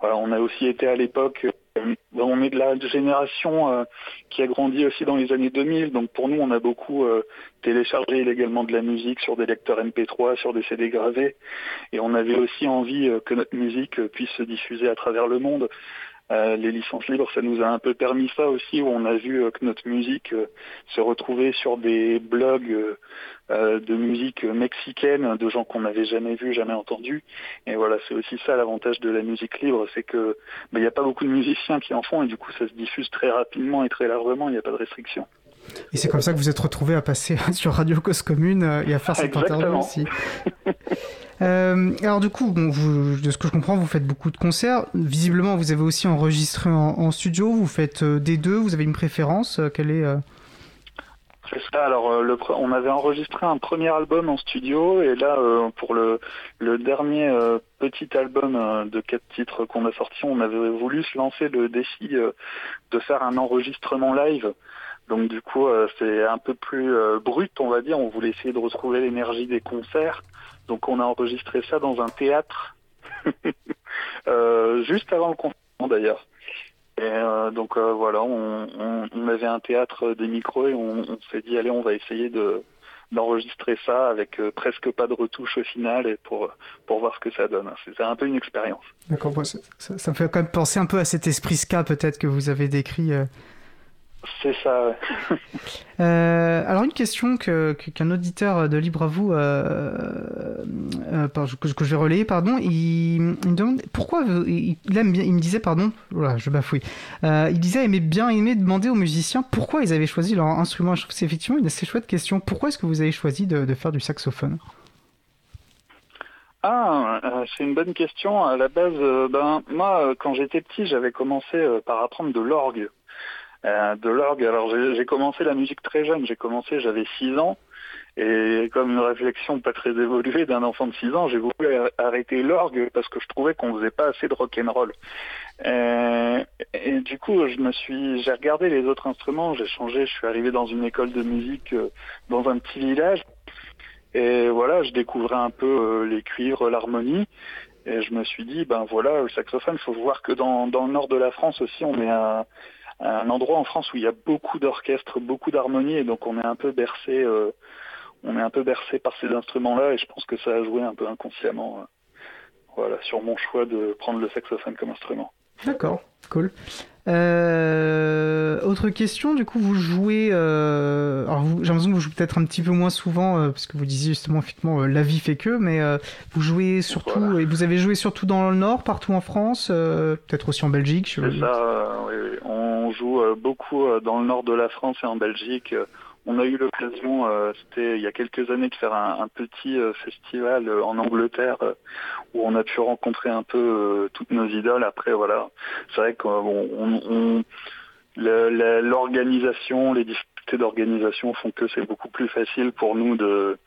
voilà, on a aussi été à l'époque euh, on est de la génération euh, qui a grandi aussi dans les années 2000, donc pour nous, on a beaucoup euh, téléchargé illégalement de la musique sur des lecteurs MP3, sur des CD gravés, et on avait aussi envie que notre musique puisse se diffuser à travers le monde. Euh, les licences libres, ça nous a un peu permis ça aussi, où on a vu euh, que notre musique euh, se retrouvait sur des blogs de musique mexicaine, de gens qu'on n'avait jamais vus, jamais entendus. Et voilà, c'est aussi ça l'avantage de la musique libre, c'est que bah, il n'y a pas beaucoup de musiciens qui en font, et du coup ça se diffuse très rapidement et très largement, il n'y a pas de restriction. Et c'est comme ça que vous êtes retrouvé à passer sur Radio Cause Commune euh, et à faire cette interview aussi. Euh, alors du coup, bon, vous, de ce que je comprends, vous faites beaucoup de concerts. Visiblement, vous avez aussi enregistré en, studio. Vous faites euh, des deux. Vous avez une préférence Quelle est C'est ça. Alors, le, on avait enregistré un premier album en studio et là, pour le, le dernier petit album de quatre titres qu'on a sorti, on avait voulu se lancer le défi de faire un enregistrement live. Donc du coup, euh, c'est un peu plus euh, brut, on va dire. On voulait essayer de retrouver l'énergie des concerts. Donc on a enregistré ça dans un théâtre, euh, juste avant le confinement d'ailleurs. Et donc voilà, on, avait un théâtre des micros et on, s'est dit allez, on va essayer de d'enregistrer ça avec presque pas de retouche au final pour voir ce que ça donne. C'est un peu une expérience. D'accord, ça, me fait quand même penser un peu à cet esprit ska peut-être que vous avez décrit c'est ça. euh, alors une question que qu'un auditeur de Libre à vous euh, euh, que, je vais relayer, pardon, il, me demande pourquoi il, aime bien, il me disait pardon, voilà, je bafouille. Il disait aimer bien aimer demander aux musiciens pourquoi ils avaient choisi leur instrument. Je trouve que c'est effectivement une assez chouette question. Pourquoi est-ce que vous avez choisi de, de faire du saxophone? Ah, c'est une bonne question. À la base, ben moi, quand j'étais petit, j'avais commencé par apprendre de l'orgue. Euh, de l'orgue. Alors j'ai commencé la musique très jeune, j'ai commencé, j'avais 6 ans, et comme une réflexion pas très évoluée d'un enfant de 6 ans, j'ai voulu arrêter l'orgue parce que je trouvais qu'on faisait pas assez de rock'n'roll. Euh, et du coup, je me suis, j'ai regardé les autres instruments, j'ai changé, je suis arrivé dans une école de musique euh, dans un petit village, et voilà, je découvrais un peu les cuivres, l'harmonie. Et je me suis dit, ben voilà, le saxophone, il faut voir que dans, dans le nord de la France aussi, on est un, un endroit en France où il y a beaucoup d'orchestres, beaucoup d'harmonie, et donc on est un peu bercé, euh, on est un peu bercé par ces instruments-là, et je pense que ça a joué un peu inconsciemment, euh, voilà, sur mon choix de prendre le saxophone comme instrument. D'accord, cool. Euh, autre question, du coup, vous jouez. Euh... Alors, j'ai l'impression que vous jouez peut-être un petit peu moins souvent, euh, parce que vous disiez justement, effectivement, la vie fait que, mais vous jouez surtout. Et vous avez joué surtout dans le Nord, partout en France, peut-être aussi en Belgique. C'est ça, oui, oui. On joue beaucoup dans le Nord de la France et en Belgique. On a eu l'occasion, euh, c'était il y a quelques années, de faire un, petit euh, festival euh, en Angleterre où on a pu rencontrer un peu toutes nos idoles. Après, voilà, c'est vrai qu'on l'organisation, les difficultés d'organisation font que c'est beaucoup plus facile pour nous de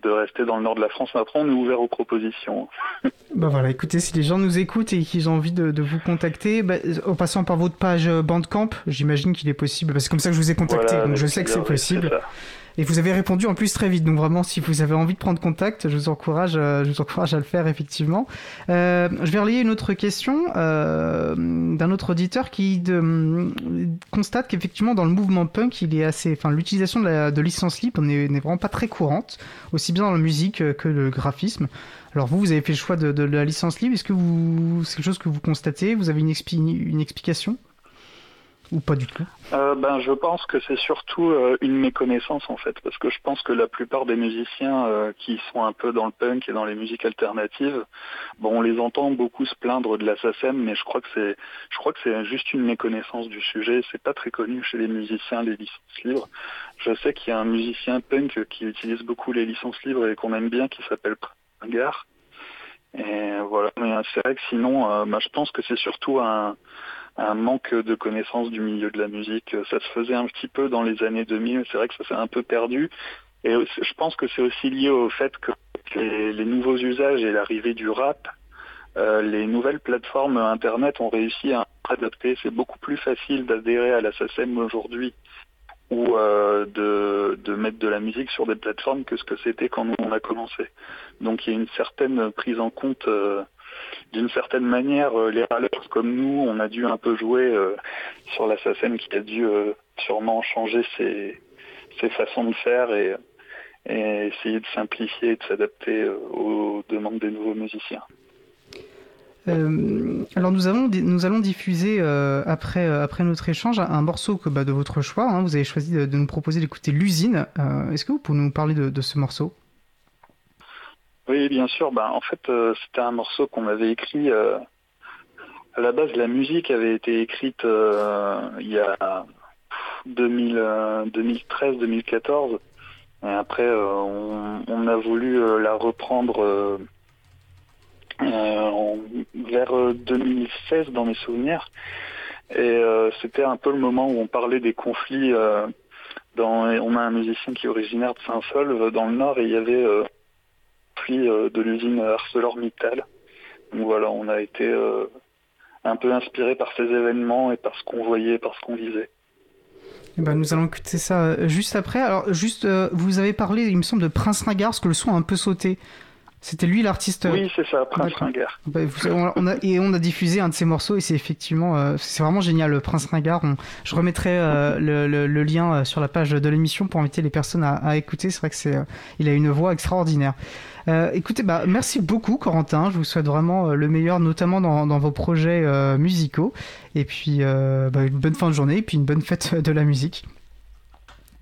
de rester dans le nord de la France. Après, on est ouvert aux propositions. bah voilà, écoutez, si les gens nous écoutent et qu'ils ont envie de, vous contacter, bah, en passant par votre page Bandcamp, j'imagine qu'il est possible, parce que c'est comme ça que je vous ai contacté, donc je sais que c'est possible. Et vous avez répondu en plus très vite. Donc vraiment, si vous avez envie de prendre contact, je vous encourage, euh, je vous encourage à le faire effectivement. Euh, je vais relayer une autre question euh, d'un autre auditeur qui de, constate qu'effectivement dans le mouvement punk, il est assez, enfin l'utilisation de, la, de licence libre n'est vraiment pas très courante, aussi bien dans la musique que le graphisme. Alors vous, vous avez fait le choix de, la licence libre. Est-ce que vous, c'est quelque chose que vous constatez? Vous avez une explication? Ou pas du tout euh, ben, Je pense que c'est surtout euh, une méconnaissance en fait, parce que je pense que la plupart des musiciens euh, qui sont un peu dans le punk et dans les musiques alternatives, bon, on les entend beaucoup se plaindre de la SACEM, mais je crois que c'est, je crois que c'est juste une méconnaissance du sujet. C'est pas très connu chez les musiciens les licences libres. Je sais qu'il y a un musicien punk qui utilise beaucoup les licences libres et qu'on aime bien, qui s'appelle Pringar Et voilà, mais c'est vrai que sinon, bah, je pense que c'est surtout un, un manque de connaissance du milieu de la musique. Ça se faisait un petit peu dans les années 2000, c'est vrai que ça s'est un peu perdu. Et je pense que c'est aussi lié au fait que les, nouveaux usages et l'arrivée du rap, euh, les nouvelles plateformes Internet ont réussi à adapter. C'est beaucoup plus facile d'adhérer à la SACEM aujourd'hui ou euh, de, mettre de la musique sur des plateformes que ce que c'était quand on a commencé. Donc il y a une certaine prise en compte euh, d'une certaine manière, les râleurs comme nous, on a dû un peu jouer sur la SACEM qui a dû sûrement changer ses, façons de faire et essayer de simplifier et de s'adapter euh, aux demandes des nouveaux musiciens. Euh, alors nous allons, nous allons diffuser euh, après, après notre échange un, morceau que, bah, de votre choix. Hein. vous avez choisi de, nous proposer d'écouter L'usine. Est-ce que vous pouvez nous parler de, ce morceau? Oui, bien sûr. Bah, en fait, c'était un morceau qu'on avait écrit. à la base, la musique avait été écrite il y a 2013-2014 et après, euh, on, a voulu euh, la reprendre euh, vers 2016 dans mes souvenirs. Et c'était un peu le moment où on parlait des conflits. Dans, on a un musicien qui est originaire de Saint-Solve dans le Nord et il y avait euh, conflit de l'usine ArcelorMittal. Donc voilà, on a été un peu inspiré par ces événements et par ce qu'on voyait, par ce qu'on visait. Eh ben, nous allons écouter ça euh, juste après. Alors, juste, euh, vous avez parlé, il me semble, de Prince Ringard, parce que le son a un peu sauté. C'était lui l'artiste. Oui, c'est ça, Prince Ringard. Bah, on a, et on a diffusé un de ses morceaux et c'est effectivement, euh, c'est vraiment génial, Prince Ringard. je remettrai le, le, lien sur la page de l'émission pour inviter les personnes à, à écouter. C'est vrai que c'est, il a une voix extraordinaire. Euh, écoutez, bah, merci beaucoup Corentin. Je vous souhaite vraiment euh, le meilleur, notamment dans, dans vos projets euh, musicaux. Et puis bah, une bonne fin de journée et puis une bonne fête de la musique.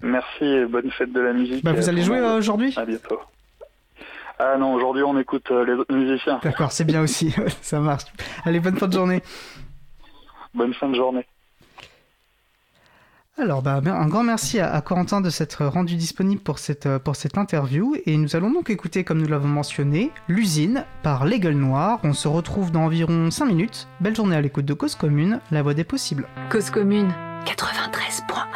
Merci et bonne fête de la musique. Vous allez jouer aujourd'hui? À bientôt. Ah non, aujourd'hui on écoute les autres musiciens. D'accord, c'est bien aussi, ça marche. Allez, bonne fin de journée. Bonne fin de journée. Alors, bah, un grand merci à, Corentin de s'être rendu disponible pour cette, euh, pour cette interview. Et nous allons donc écouter, comme nous l'avons mentionné, L'usine par Les Gueules Noires. On se retrouve dans environ 5 minutes. Belle journée à l'écoute de Cause Commune, la voix des possibles. Cause Commune 93.1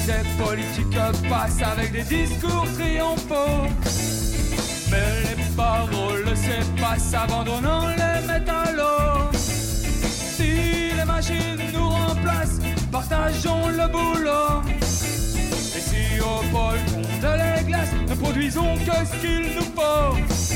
Patron, ces politiques passent avec des discours triomphaux. Mais les paroles s'effacent abandonnant les métallos. Si les machines nous remplacent, partageons le boulot. Et si au pôle de les glaces, ne produisons que ce qu'il nous faut.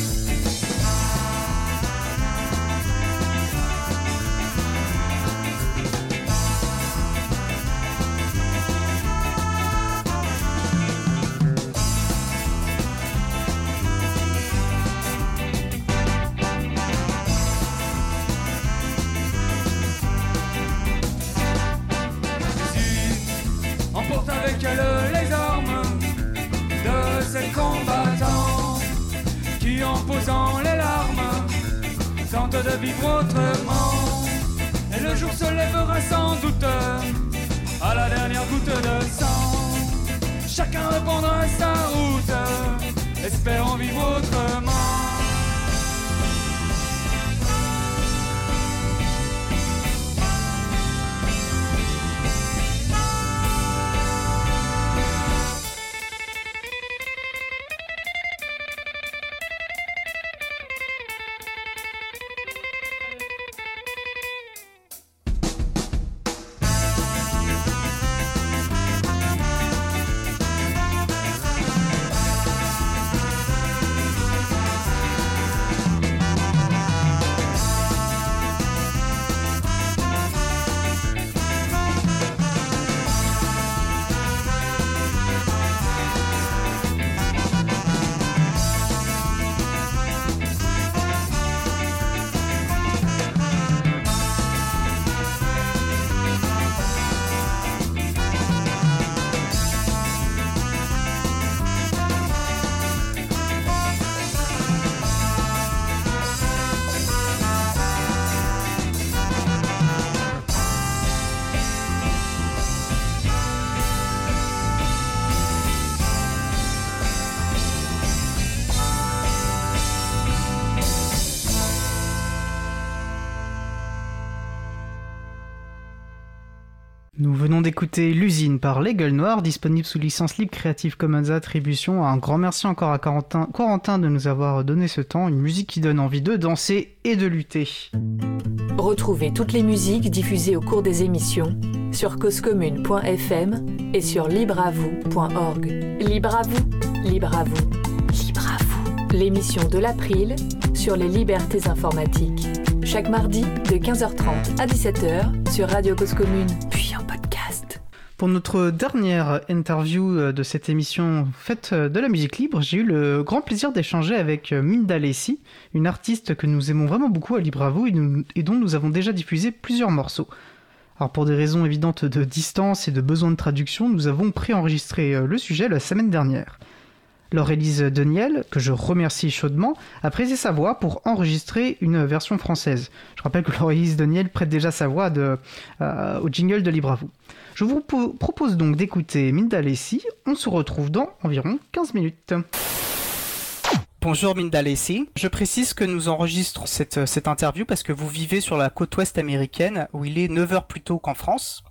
Vivre autrement. Et le jour se lèvera sans doute à la dernière goutte de sang. Chacun reprendra sa route, espérant vivre autrement. D'écouter L'usine par Les Gueules Noires, disponible sous licence libre Creative Commons Attribution. Un grand merci encore à Corentin, de nous avoir donné ce temps, une musique qui donne envie de danser et de lutter. Retrouvez toutes les musiques diffusées au cours des émissions sur causecommune.fm et sur libreavoue.org. Libre à vous, libre à vous, libre à vous. L'émission de l'April sur les libertés informatiques. Chaque mardi de 15h30 à 17h sur Radio Cause Commune. Pour notre dernière interview euh, de cette émission faite euh, de la musique libre, j'ai eu le grand plaisir d'échanger avec euh, Minda Lessi, une artiste que nous aimons vraiment beaucoup à Libre à vous et, et dont nous avons déjà diffusé plusieurs morceaux. Alors pour des raisons évidentes de distance et de besoin de traduction, nous avons préenregistré le sujet la semaine dernière. Laure-Élise Deniel, que je remercie chaudement, a prêté sa voix pour enregistrer une version française. Je rappelle que Laure-Élise Deniel prête déjà sa voix euh, au jingle de Libre vous. Je vous po- propose donc d'écouter Minda Lessi. On se retrouve dans environ 15 minutes. Bonjour Minda Lessi. Je précise que nous enregistrons cette, cette interview parce que vous vivez sur la côte ouest américaine où il est 9h plus tôt qu'en France.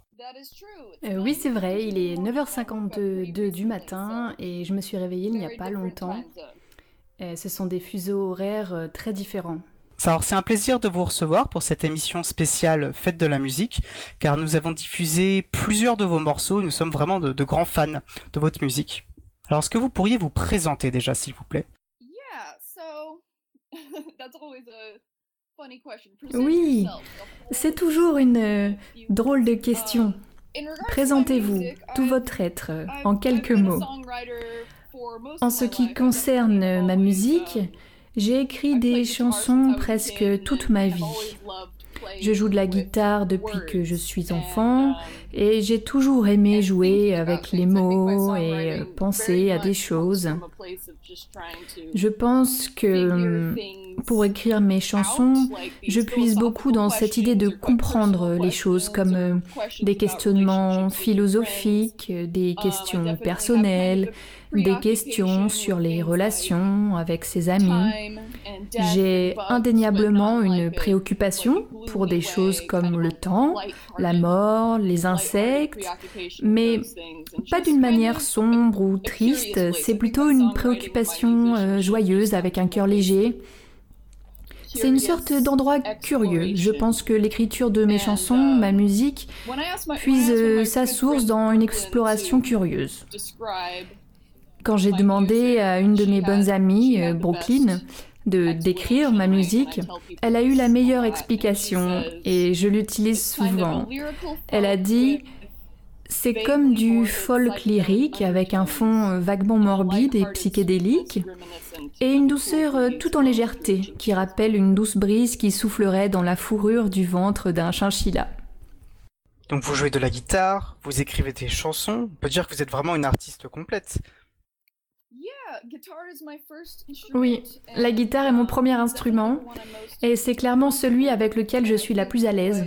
Euh, oui, c'est vrai, il est 9h52 du matin et je me suis réveillée il n'y a pas longtemps. Euh, ce sont des fuseaux horaires euh, très différents. Alors c'est un plaisir de vous recevoir pour cette émission spéciale Fête de la musique, car nous avons diffusé plusieurs de vos morceaux et nous sommes vraiment de, de grands fans de votre musique. Alors est-ce que vous pourriez vous présenter déjà s'il vous plaît? Oui, c'est toujours une euh, drôle de question. Présentez-vous, tout votre être, en quelques mots. En ce qui concerne euh, ma musique, j'ai écrit des chansons presque toute ma vie. Je joue de la guitare depuis que je suis enfant et j'ai toujours aimé jouer avec les mots et euh, penser à des choses. Je pense que hum, pour écrire mes chansons, je puise beaucoup dans cette idée de comprendre les choses comme euh, des questionnements philosophiques, des questions personnelles, des questions sur les relations avec ses amis. J'ai indéniablement une préoccupation pour des choses comme le temps, la mort, les insectes, mais pas d'une manière sombre ou triste, c'est plutôt une préoccupation euh, joyeuse avec un cœur léger. C'est une sorte d'endroit curieux. Je pense que l'écriture de mes chansons, ma musique, puise sa source dans une exploration curieuse. Quand j'ai demandé à une de mes bonnes amies, euh, Brooklyn, de décrire ma musique, elle a eu la meilleure explication et je l'utilise souvent. Elle a dit c'est comme du folk lyrique avec un fond euh, vaguement morbide et psychédélique et une douceur euh, tout en légèreté qui rappelle une douce brise qui soufflerait dans la fourrure du ventre d'un chinchilla. Donc vous jouez de la guitare, vous écrivez des chansons, on peut dire que vous êtes vraiment une artiste complète. Oui, la guitare est mon premier instrument et c'est clairement celui avec lequel je suis la plus à l'aise.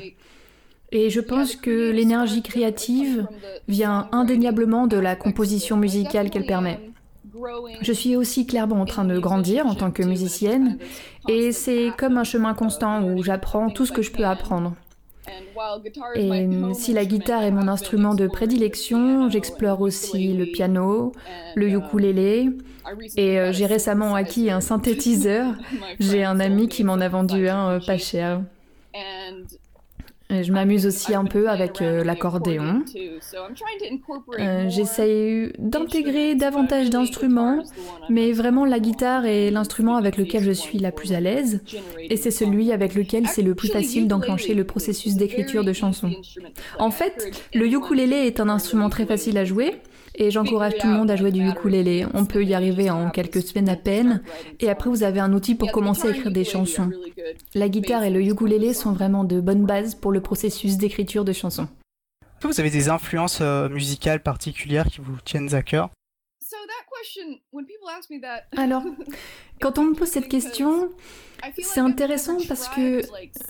Et je pense que l'énergie créative vient indéniablement de la composition musicale qu'elle permet. Je suis aussi clairement en train de grandir en tant que musicienne et c'est comme un chemin constant où j'apprends tout ce que je peux apprendre. Et si la guitare est mon instrument de prédilection, j'explore aussi le piano, le ukulélé, et euh, j'ai récemment acquis un synthétiseur. J'ai un ami qui m'en a vendu un euh, pas cher. Je m'amuse aussi un peu avec euh, l'accordéon. J'essaye d'intégrer davantage d'instruments, mais vraiment la guitare est l'instrument avec lequel je suis la plus à l'aise, et c'est celui avec lequel c'est le plus facile d'enclencher le processus d'écriture de chansons. En fait, le ukulélé est un instrument très facile à jouer, et j'encourage tout le monde à jouer du ukulélé. On peut y arriver en quelques semaines à peine. Et après, vous avez un outil pour commencer à écrire des chansons. La guitare et le ukulélé sont vraiment de bonnes bases pour le processus d'écriture de chansons. Vous avez des influences euh, musicales particulières qui vous tiennent à cœur? Alors, quand on me pose cette question, c'est intéressant parce que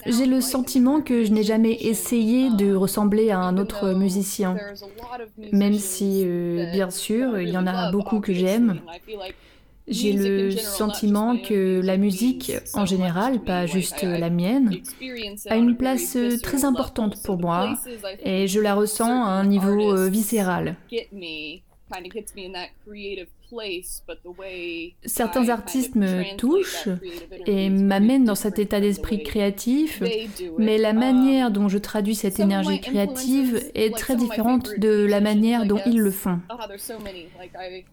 j'ai le sentiment que je n'ai jamais essayé de ressembler à un autre musicien. Même si, euh, bien sûr, il y en a beaucoup que j'aime. J'ai le sentiment que la musique, en général, pas juste la mienne, a une place très importante pour moi et je la ressens à un niveau euh, viscéral. Certains artistes me touchent et m'amènent dans cet état d'esprit créatif, mais la manière dont je traduis cette énergie créative est très différente de la manière dont ils le font.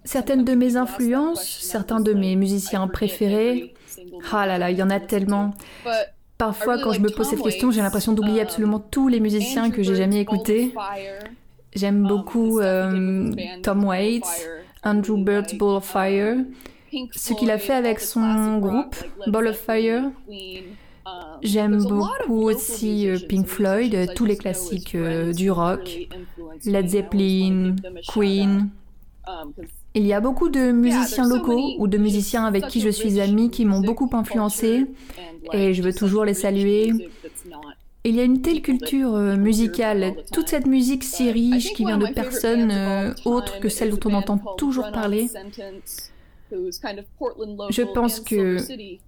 Certaines de mes influences, certains de mes musiciens préférés, ah là là, il y en a tellement. Parfois, quand je me pose cette question, j'ai l'impression d'oublier absolument tous les musiciens que j'ai jamais écoutés. J'aime beaucoup euh, Tom Waits, Andrew Bird's Ball of Fire, ce qu'il a fait avec son groupe Ball of Fire. J'aime beaucoup aussi euh, Pink Floyd, tous les classiques euh, du rock, Led Zeppelin, Queen. Il y a beaucoup de musiciens locaux ou de musiciens avec qui je suis amie qui m'ont beaucoup influencé et je veux toujours les saluer. Il y a une telle culture euh, musicale, toute cette musique si riche qui vient de personnes euh, autres que celles dont on entend toujours parler. Je pense que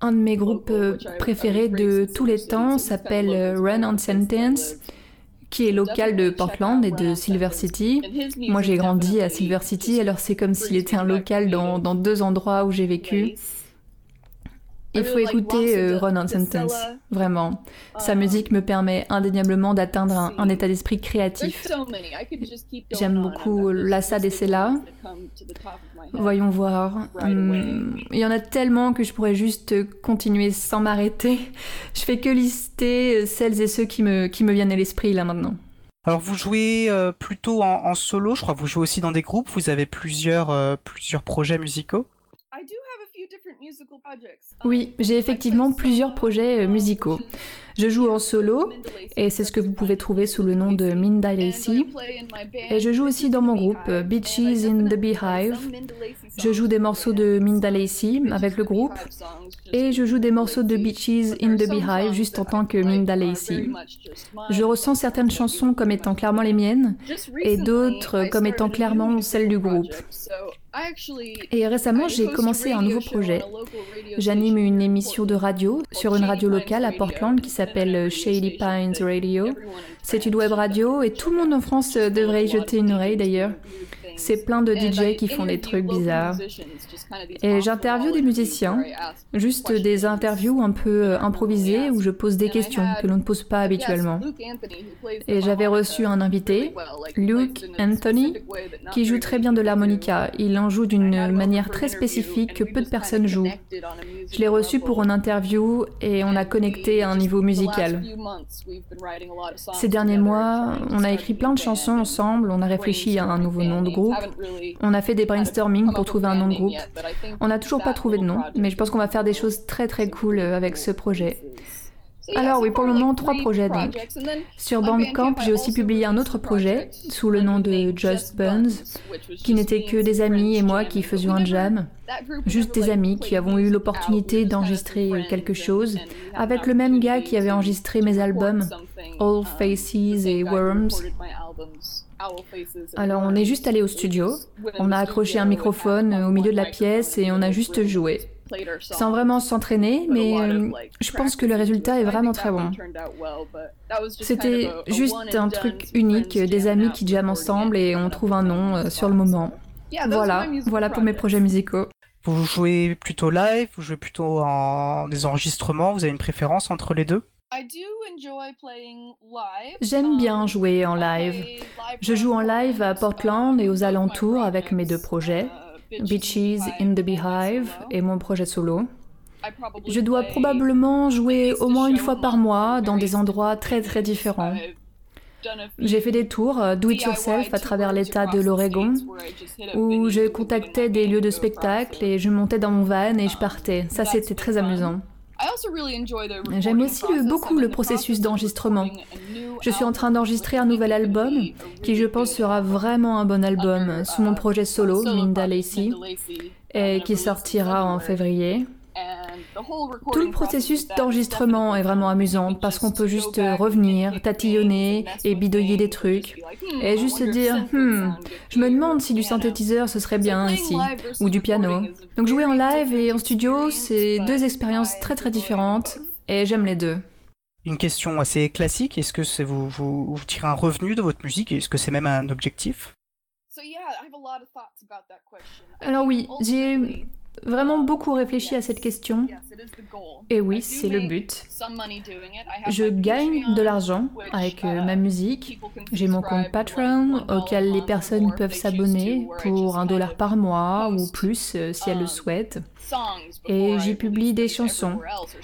un de mes groupes euh, préférés de tous les temps s'appelle Run on Sentence, qui est local de Portland et de Silver City. Moi, j'ai grandi à Silver City, alors c'est comme s'il était un local dans, dans deux endroits où j'ai vécu. Il faut écouter euh, Run on Sentence, vraiment. Sa um, musique me permet indéniablement d'atteindre un, état d'esprit créatif. J'aime beaucoup Lassa Sela. Voyons voir. Hmm, il y en a tellement que je pourrais juste continuer sans m'arrêter. Je fais que lister euh, celles et ceux qui me, qui me viennent à l'esprit là maintenant. Alors vous jouez euh, plutôt en, solo, je crois que vous jouez aussi dans des groupes, vous avez plusieurs, plusieurs projets musicaux Oui, j'ai effectivement plusieurs projets euh, musicaux. Je joue en solo, et c'est ce que vous pouvez trouver sous le nom de Minda Lacey. Et je joue aussi dans mon groupe Beaches in the Beehive. Je joue des morceaux de Minda Lacey avec le groupe, et je joue des morceaux de Beaches in the Beehive juste en tant que Minda Lacey. Je ressens certaines chansons comme étant clairement les miennes, et d'autres comme étant clairement celles du groupe. Et récemment, j'ai commencé un nouveau projet. J'anime une émission de radio sur une radio locale à Portland qui s'appelle Shady Pines Radio. C'est une web radio et tout le monde en France devrait y jeter une oreille d'ailleurs. C'est plein de DJ qui font des trucs bizarres. Et j'interviewe des musiciens, juste des interviews un peu euh, improvisées où je pose des questions que l'on ne pose pas habituellement. Et j'avais reçu un invité, Luke Anthony, qui joue très bien de l'harmonica. Il en joue d'une manière très spécifique que peu de personnes jouent. Je l'ai reçu pour une interview et on a connecté à un niveau musical. Ces derniers mois, on a écrit plein de chansons ensemble, on a réfléchi à un nouveau nom de groupe on a fait des brainstorming pour trouver un nom de groupe. On n'a toujours pas trouvé de nom, mais je pense qu'on va faire des choses très très cool avec ce projet. Alors oui, pour le moment, trois projets donc. Sur Bandcamp, j'ai aussi publié un autre projet sous le nom de Just Buns, qui n'était que des amis et moi qui faisions un jam. Juste des amis qui avons eu l'opportunité d'enregistrer quelque chose avec le même gars qui avait enregistré mes albums, All Faces et Worms. Alors on est juste allé au studio, on a accroché un microphone au milieu de la pièce et on a juste joué. Sans vraiment s'entraîner, mais euh, je pense que le résultat est vraiment très bon. C'était juste un truc unique, des amis qui jamment ensemble et on trouve un nom euh, sur le moment. Voilà, voilà pour mes projets musicaux. Vous jouez plutôt live, vous jouez plutôt en des enregistrements, vous avez une préférence entre les deux? J'aime bien jouer en live. Je joue en live à Portland et aux alentours avec mes deux projets, uh, Beaches in the Beehive et mon projet solo. Je dois probablement jouer au moins une fois par mois dans des endroits très très différents. J'ai fait des tours euh, do it yourself à travers l'état de l'Oregon où je contactais des lieux de spectacle et je montais dans mon van et je partais. Ça c'était très amusant. J'aime aussi beaucoup le processus d'enregistrement. Je suis en train d'enregistrer un nouvel album qui je pense sera vraiment un bon album sous mon projet solo, Minda Lacey, et qui sortira en février. Tout le processus d'enregistrement est vraiment amusant parce qu'on peut juste revenir, tatillonner et bidouiller des trucs et juste dire hmm, je me demande si du synthétiseur ce serait bien ici ou du piano. Donc jouer en live et en studio, c'est deux expériences très très différentes et j'aime les deux. Une question assez classique, est-ce que c'est vous, vous, vous tirez un revenu de votre musique Est-ce que c'est même un objectif? Alors oui, j'ai vraiment beaucoup réfléchi à cette question. Et oui, c'est le but. Je gagne de l'argent avec euh, ma musique. J'ai mon compte Patreon auquel les personnes peuvent s'abonner pour un dollar par mois ou plus euh, si elles le souhaitent. Et j'y publie des chansons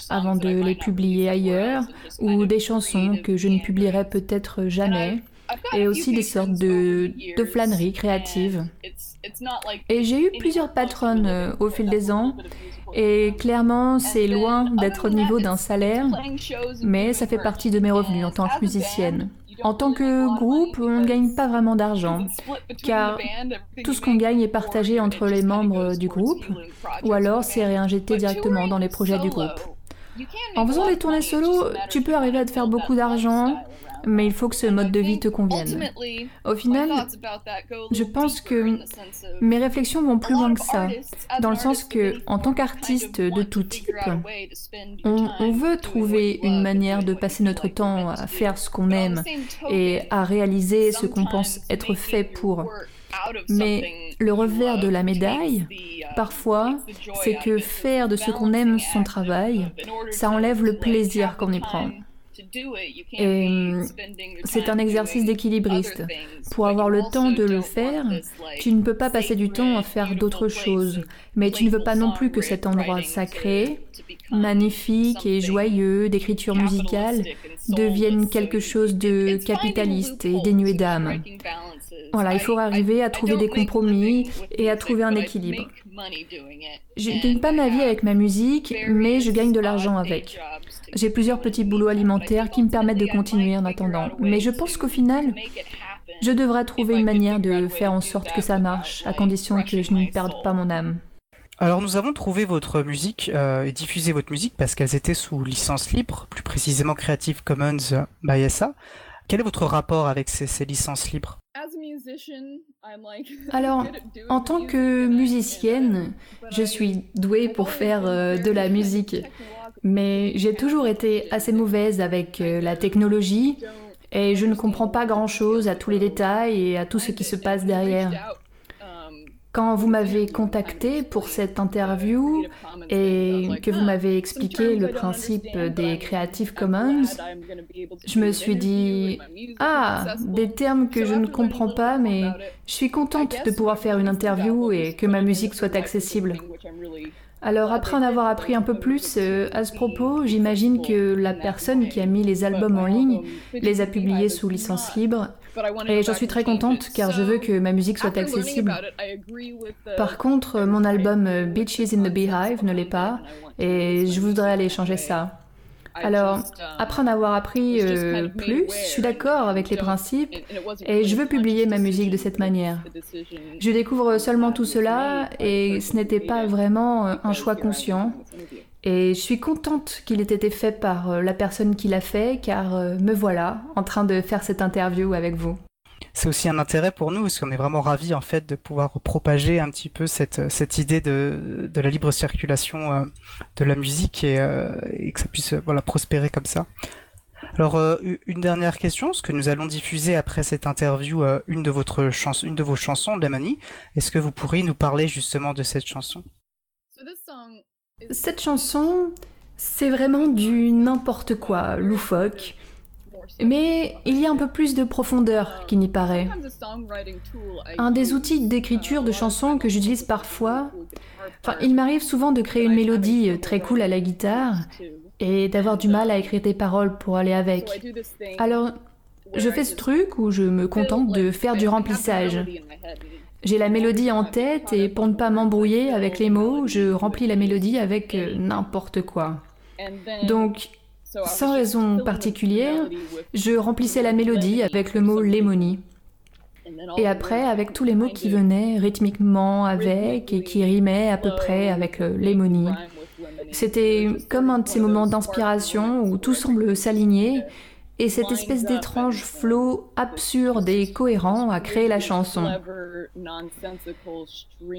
avant de les publier ailleurs ou des chansons que je ne publierai peut-être jamais et aussi des sortes de, de flâneries créatives. Et j'ai eu plusieurs patronnes euh, au fil des ans, et clairement, c'est loin d'être au niveau d'un salaire, mais ça fait partie de mes revenus en tant que musicienne. En tant que groupe, on ne gagne pas vraiment d'argent, car tout ce qu'on gagne est partagé entre les membres du groupe, ou alors c'est réinjecté directement dans les projets du groupe. En faisant des tournées solo, tu peux arriver à te faire beaucoup d'argent, mais il faut que ce mode de vie te convienne. Au final, je pense que mes réflexions vont plus loin que ça, dans le sens que, en tant qu'artiste de tout type, on, on, veut trouver une manière de passer notre temps à faire ce qu'on aime et à réaliser ce qu'on pense être fait pour. Mais le revers de la médaille, parfois, c'est que faire de ce qu'on aime son travail, ça enlève le plaisir qu'on y prend. Et hum, c'est un exercice d'équilibriste. Pour avoir le temps de le faire, tu ne peux pas passer du temps à faire d'autres choses, mais tu ne veux pas non plus que cet endroit sacré, magnifique et joyeux d'écriture musicale devienne quelque chose de capitaliste et dénué d'âme. Voilà, il faut arriver à trouver des compromis et à trouver un équilibre. Je ne gagne pas ma vie avec ma musique, mais je gagne de l'argent avec. J'ai plusieurs petits boulots alimentaires qui me permettent de continuer en attendant. Mais je pense qu'au final, je devrais trouver une manière de faire en sorte que ça marche, à condition que je ne perde pas mon âme. Alors nous avons trouvé votre musique euh, et diffusé votre musique parce qu'elles étaient sous licence libre, plus précisément Creative Commons by SA. Quel est votre rapport avec ces, licences libres? Alors, en tant que musicienne, je suis douée pour faire euh, de la musique, mais j'ai toujours été assez mauvaise avec euh, la technologie et je ne comprends pas grand-chose à tous les détails et à tout ce qui se passe derrière. Quand vous m'avez contacté pour cette interview et que vous m'avez expliqué le principe des Creative Commons, je me suis dit, ah, des termes que je ne comprends pas, mais je suis contente de pouvoir faire une interview et que ma musique soit accessible. Alors après en avoir appris un peu plus euh, à ce propos, j'imagine que la personne qui a mis les albums en ligne les a publiés sous licence libre et j'en suis très contente car je veux que ma musique soit accessible. Par contre, mon album euh, Beaches in the Beehive ne l'est pas et je voudrais aller changer ça. Alors, um, après en avoir appris euh, plus, je suis d'accord avec les principes et je veux publier ma musique de cette manière. Je découvre seulement tout cela et ce n'était pas vraiment euh, un choix conscient. Et je suis contente qu'il ait été fait par euh, la personne qui l'a fait, car me voilà en train de faire cette interview avec vous c'est aussi un intérêt pour nous parce qu'on est vraiment ravis en fait de pouvoir propager un petit peu cette, cette idée de, de la libre circulation euh, de la musique et, euh, et, que ça puisse voilà prospérer comme ça. Alors euh, une dernière question, ce que nous allons diffuser après cette interview une de votre chans une de vos chansons, Lemony. Est-ce que vous pourriez nous parler justement de cette chanson? Cette chanson, c'est vraiment du n'importe quoi, loufoque. Mais il y a un peu plus de profondeur qui n'y paraît. Un des outils d'écriture de chansons que j'utilise parfois, il m'arrive souvent de créer une mélodie très cool à la guitare et d'avoir du mal à écrire des paroles pour aller avec. Alors, je fais ce truc où je me contente de faire du remplissage. J'ai la mélodie en tête et pour ne pas m'embrouiller avec les mots, je remplis la mélodie avec euh, n'importe quoi. Donc, sans raison particulière, je remplissais la mélodie avec le mot lémonie. Et après, avec tous les mots qui venaient rythmiquement avec et qui rimaient à peu près avec lémonie. C'était comme un de ces moments d'inspiration où tout semble s'aligner et cette espèce d'étrange flot absurde et cohérent a créé la chanson.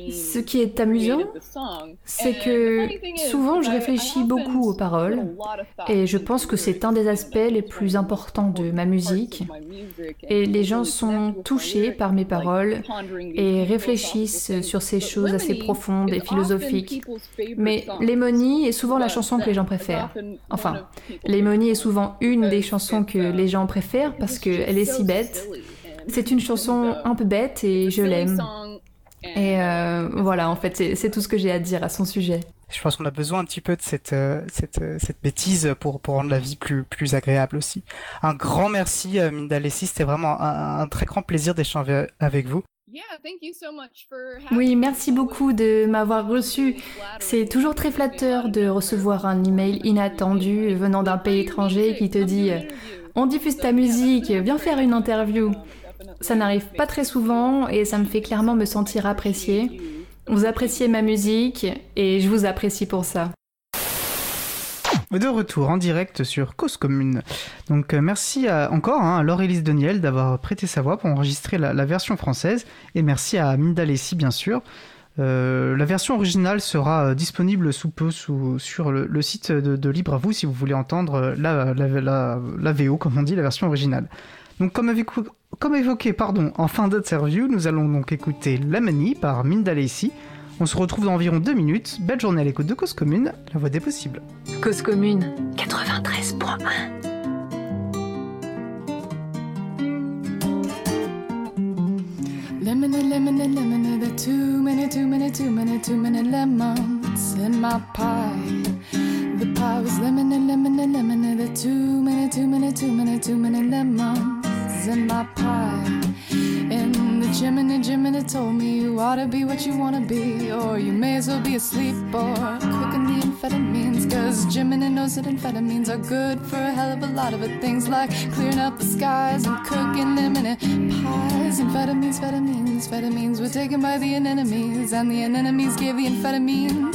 Ce qui est amusant, c'est que souvent je réfléchis beaucoup aux paroles et je pense que c'est un des aspects les plus importants de ma musique. Et les gens sont touchés par mes paroles et réfléchissent sur ces choses assez profondes et philosophiques. Mais Lemony est souvent la chanson que les gens préfèrent. Enfin, Lemony est souvent une des chansons que les gens préfèrent parce qu'elle est si bête. C'est une chanson un peu bête et je l'aime. Et euh, voilà, en fait, c'est tout ce que j'ai à dire à son sujet. Je pense qu'on a besoin un petit peu de cette, euh, cette, euh, cette bêtise pour, pour rendre la vie plus, plus agréable aussi. Un grand merci, Minda Lessie. C'était vraiment un, très grand plaisir d'échanger avec vous. Oui, merci beaucoup de m'avoir reçu. C'est toujours très flatteur de recevoir un email inattendu venant d'un pays étranger qui te dit on diffuse ta musique, viens faire une interview. Ça n'arrive pas très souvent et ça me fait clairement me sentir appréciée. Vous appréciez ma musique et je vous apprécie pour ça. De retour en direct sur Cause Commune. Donc euh, merci encore hein, à Laure-Élise Deniel d'avoir prêté sa voix pour enregistrer la, version française et merci à Minda Lessi bien sûr. Euh, la version originale sera euh, disponible sous peu sur le, site de, Libre à vous si vous voulez entendre la, VO, comme on dit, la version originale. Donc comme, évoqué pardon, en fin d'interview, nous allons donc écouter La Manie par Minda Lessi. On se retrouve dans environ deux minutes. Belle journée à l'écoute de Cause Commune, la voix des possibles. Cause Commune 93.1 Lemon, lemon, lemon, there too many, too many, too many, too many lemons in my pie. The pie was lemon, lemon, lemon, there too many, too many, too many, too many lemons in my pie. In Jiminy, Jiminy told me you ought to be what you wanna be, or you may as well be asleep or cooking the amphetamines. Cause Jiminy knows that amphetamines are good for a hell of a lot of. Things like clearing up the skies and cooking lemon pies. Amphetamines, amphetamines, amphetamines were taken by the anemones, and the anemones gave the amphetamines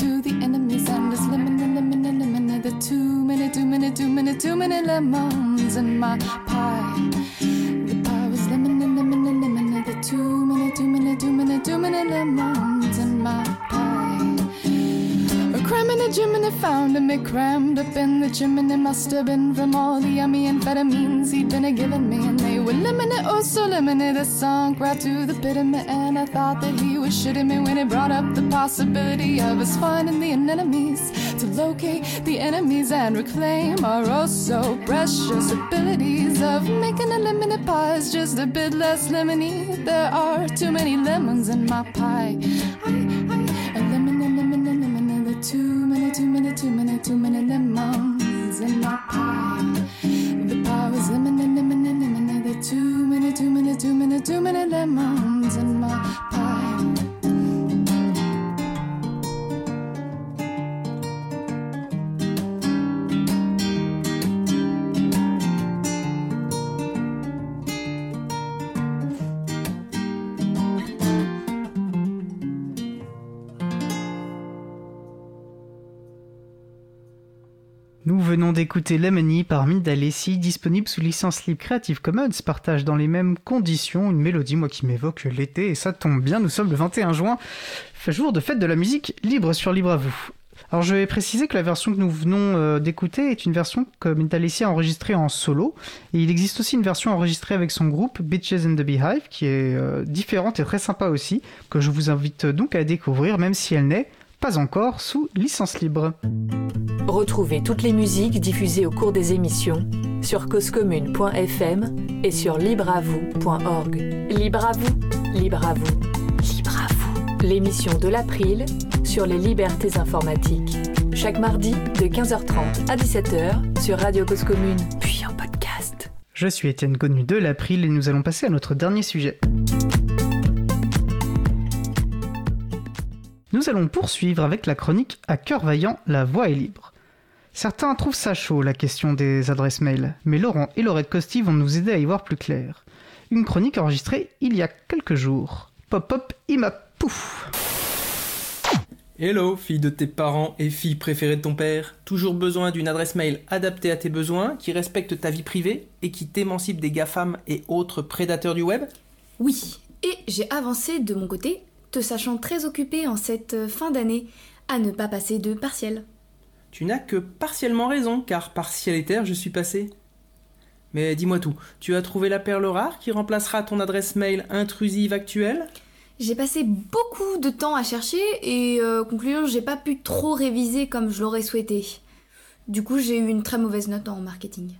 to the enemies. And it's lemon, lemon, lemon, the too many, too many, too many, too many lemons in my pie the too many, too many, too many, too many lemons in my pie. A cramming a chimney found him, it crammed up in the chimney. Must have been from all the yummy amphetamines he'd been a giving me, and they were lemonade, oh so lemonade. It sunk right to the pit of me, and I thought that he was shitting me when he brought up the possibility of us finding the enemies to locate the enemies and reclaim our oh so precious abilities of making a lemonade pie is just a bit less lemony. There are too many lemons in my pie. I, I, a lemon, a lemon, a lemon, the too many, too many, too many, too many lemons in my pie. The pie was lemon, and lemon, and lemon, the too many, too many, too many, too many lemons venons d'écouter Lemony par Mindalessi, disponible sous licence libre Creative Commons, partage dans les mêmes conditions une mélodie, moi qui m'évoque l'été, et ça tombe bien, nous sommes le 21 juin, jour de fête de la musique libre sur Libre à vous. Alors je vais préciser que la version que nous venons euh, d'écouter est une version que Mindalessi a enregistrée en solo, et il existe aussi une version enregistrée avec son groupe Bitches in the Beehive, qui est euh, différente et très sympa aussi, que je vous invite donc à découvrir, même si elle n'est pas encore sous licence libre. Retrouvez toutes les musiques diffusées au cours des émissions sur causecommune.fm et sur libreavoue.org. Libre à vous, libre à vous, libre à vous. L'émission de l'April sur les libertés informatiques. Chaque mardi de 15h30 à 17h sur Radio Cause Commune, puis en podcast. Je suis Étienne Connu de l'April et nous allons passer à notre dernier sujet. Nous allons poursuivre avec la chronique À cœur vaillant, la voix est libre. Certains trouvent ça chaud, la question des adresses mail, mais Laurent et Laurette Costi vont nous aider à y voir plus clair. Une chronique enregistrée il y a quelques jours. Pop pop, ima pouf Hello, fille de tes parents et fille préférée de ton père. Toujours besoin d'une adresse mail adaptée à tes besoins, qui respecte ta vie privée et qui t'émancipe des GAFAM et autres prédateurs du web? Oui, et j'ai avancé de mon côté, te sachant très occupé en cette euh, fin d'année, à ne pas passer de partiel. Tu n'as que partiellement raison, car partielitaire je suis passé. Mais dis-moi tout, tu as trouvé la perle rare qui remplacera ton adresse mail intrusive actuelle? J'ai passé beaucoup de temps à chercher et euh, conclusion, j'ai pas pu trop réviser comme je l'aurais souhaité. Du coup, j'ai eu une très mauvaise note en marketing.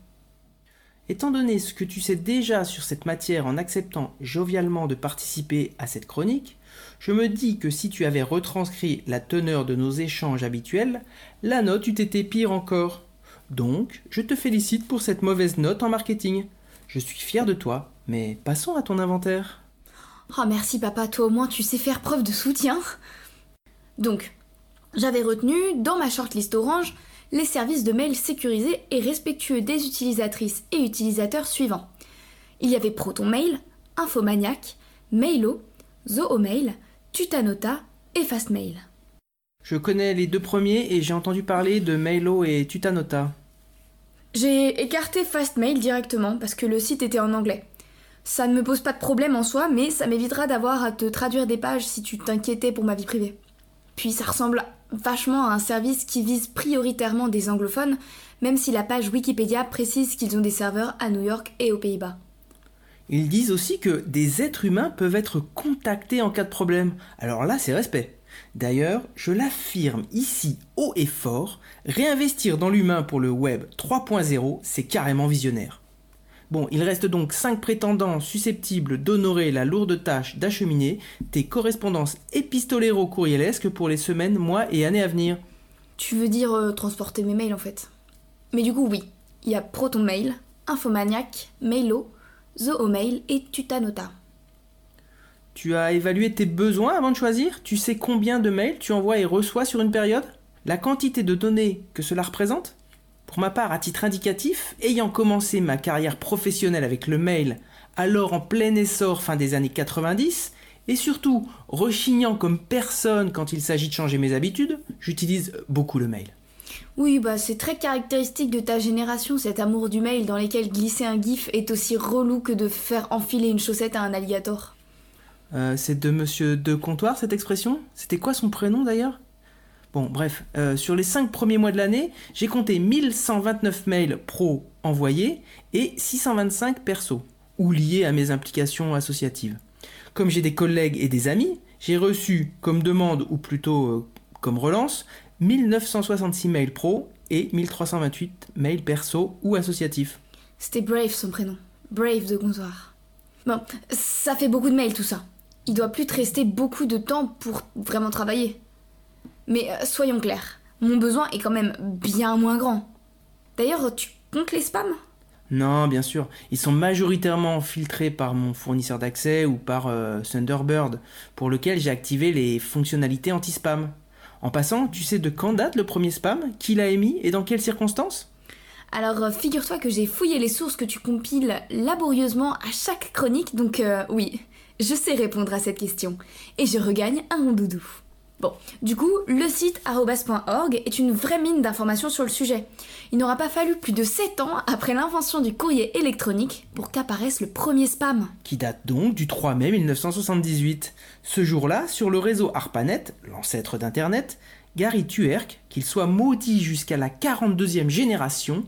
Étant donné ce que tu sais déjà sur cette matière en acceptant jovialement de participer à cette chronique, je me dis que si tu avais retranscrit la teneur de nos échanges habituels, la note eût été pire encore. Donc, je te félicite pour cette mauvaise note en marketing. Je suis fier de toi, mais passons à ton inventaire. Oh merci papa, toi au moins tu sais faire preuve de soutien. Donc, j'avais retenu dans ma shortlist orange les services de mail sécurisés et respectueux des utilisatrices et utilisateurs suivants. Il y avait ProtonMail, Infomaniac, Mailo, Zoomail, Tutanota et Fastmail. Je connais les deux premiers et j'ai entendu parler de Mailo et Tutanota. J'ai écarté Fastmail directement parce que le site était en anglais. Ça ne me pose pas de problème en soi, mais ça m'évitera d'avoir à te traduire des pages si tu t'inquiétais pour ma vie privée. Puis ça ressemble vachement à un service qui vise prioritairement des anglophones, même si la page Wikipédia précise qu'ils ont des serveurs à New York et aux Pays-Bas. Ils disent aussi que des êtres humains peuvent être contactés en cas de problème. Alors là, c'est respect. D'ailleurs, je l'affirme ici haut et fort, réinvestir dans l'humain pour le web 3.0, c'est carrément visionnaire. Bon, il reste donc 5 prétendants susceptibles d'honorer la lourde tâche d'acheminer tes correspondances épistoléro-courrielesques pour les semaines, mois et années à venir. Tu veux dire euh, transporter mes mails en fait? Mais du coup, oui, il y a ProtonMail, Infomaniac, Mailo, Zoomail et Tutanota. Tu as évalué tes besoins avant de choisir? Tu sais combien de mails tu envoies et reçois sur une période? La quantité de données que cela représente? Pour ma part, à titre indicatif, ayant commencé ma carrière professionnelle avec le mail, alors en plein essor fin des années 90, et surtout rechignant comme personne quand il s'agit de changer mes habitudes, j'utilise beaucoup le mail. Oui, bah c'est très caractéristique de ta génération, cet amour du mail dans lequel glisser un gif est aussi relou que de faire enfiler une chaussette à un alligator. Euh, c'est de monsieur de comptoir cette expression? C'était quoi son prénom d'ailleurs? Bon, bref, euh, sur les 5 premiers mois de l'année, j'ai compté 1129 mails pro envoyés et 625 perso, ou liés à mes implications associatives. Comme j'ai des collègues et des amis, j'ai reçu comme demande, ou plutôt euh, comme relance, 1966 mails pro et 1328 mails perso ou associatifs. C'était Brave son prénom. Brave de comptoir. Bon, ça fait beaucoup de mails tout ça. Il doit plus te rester beaucoup de temps pour vraiment travailler. Mais euh, soyons clairs, mon besoin est quand même bien moins grand. D'ailleurs, tu comptes les spams? Non, bien sûr. Ils sont majoritairement filtrés par mon fournisseur d'accès ou par euh, Thunderbird, pour lequel j'ai activé les fonctionnalités anti-spam. En passant, tu sais de quand date le premier spam Qui l'a émis et dans quelles circonstances? Alors euh, figure-toi que j'ai fouillé les sources que tu compiles laborieusement à chaque chronique, donc oui, je sais répondre à cette question. Et je regagne un mon doudou. Bon, du coup, le site arrobas.org est une vraie mine d'informations sur le sujet. Il n'aura pas fallu plus de 7 ans après l'invention du courrier électronique pour qu'apparaisse le premier spam. Qui date donc du 3 mai 1978. Ce jour-là, sur le réseau ARPANET, l'ancêtre d'Internet, Gary Tuerk, qu'il soit maudit jusqu'à la 42e génération,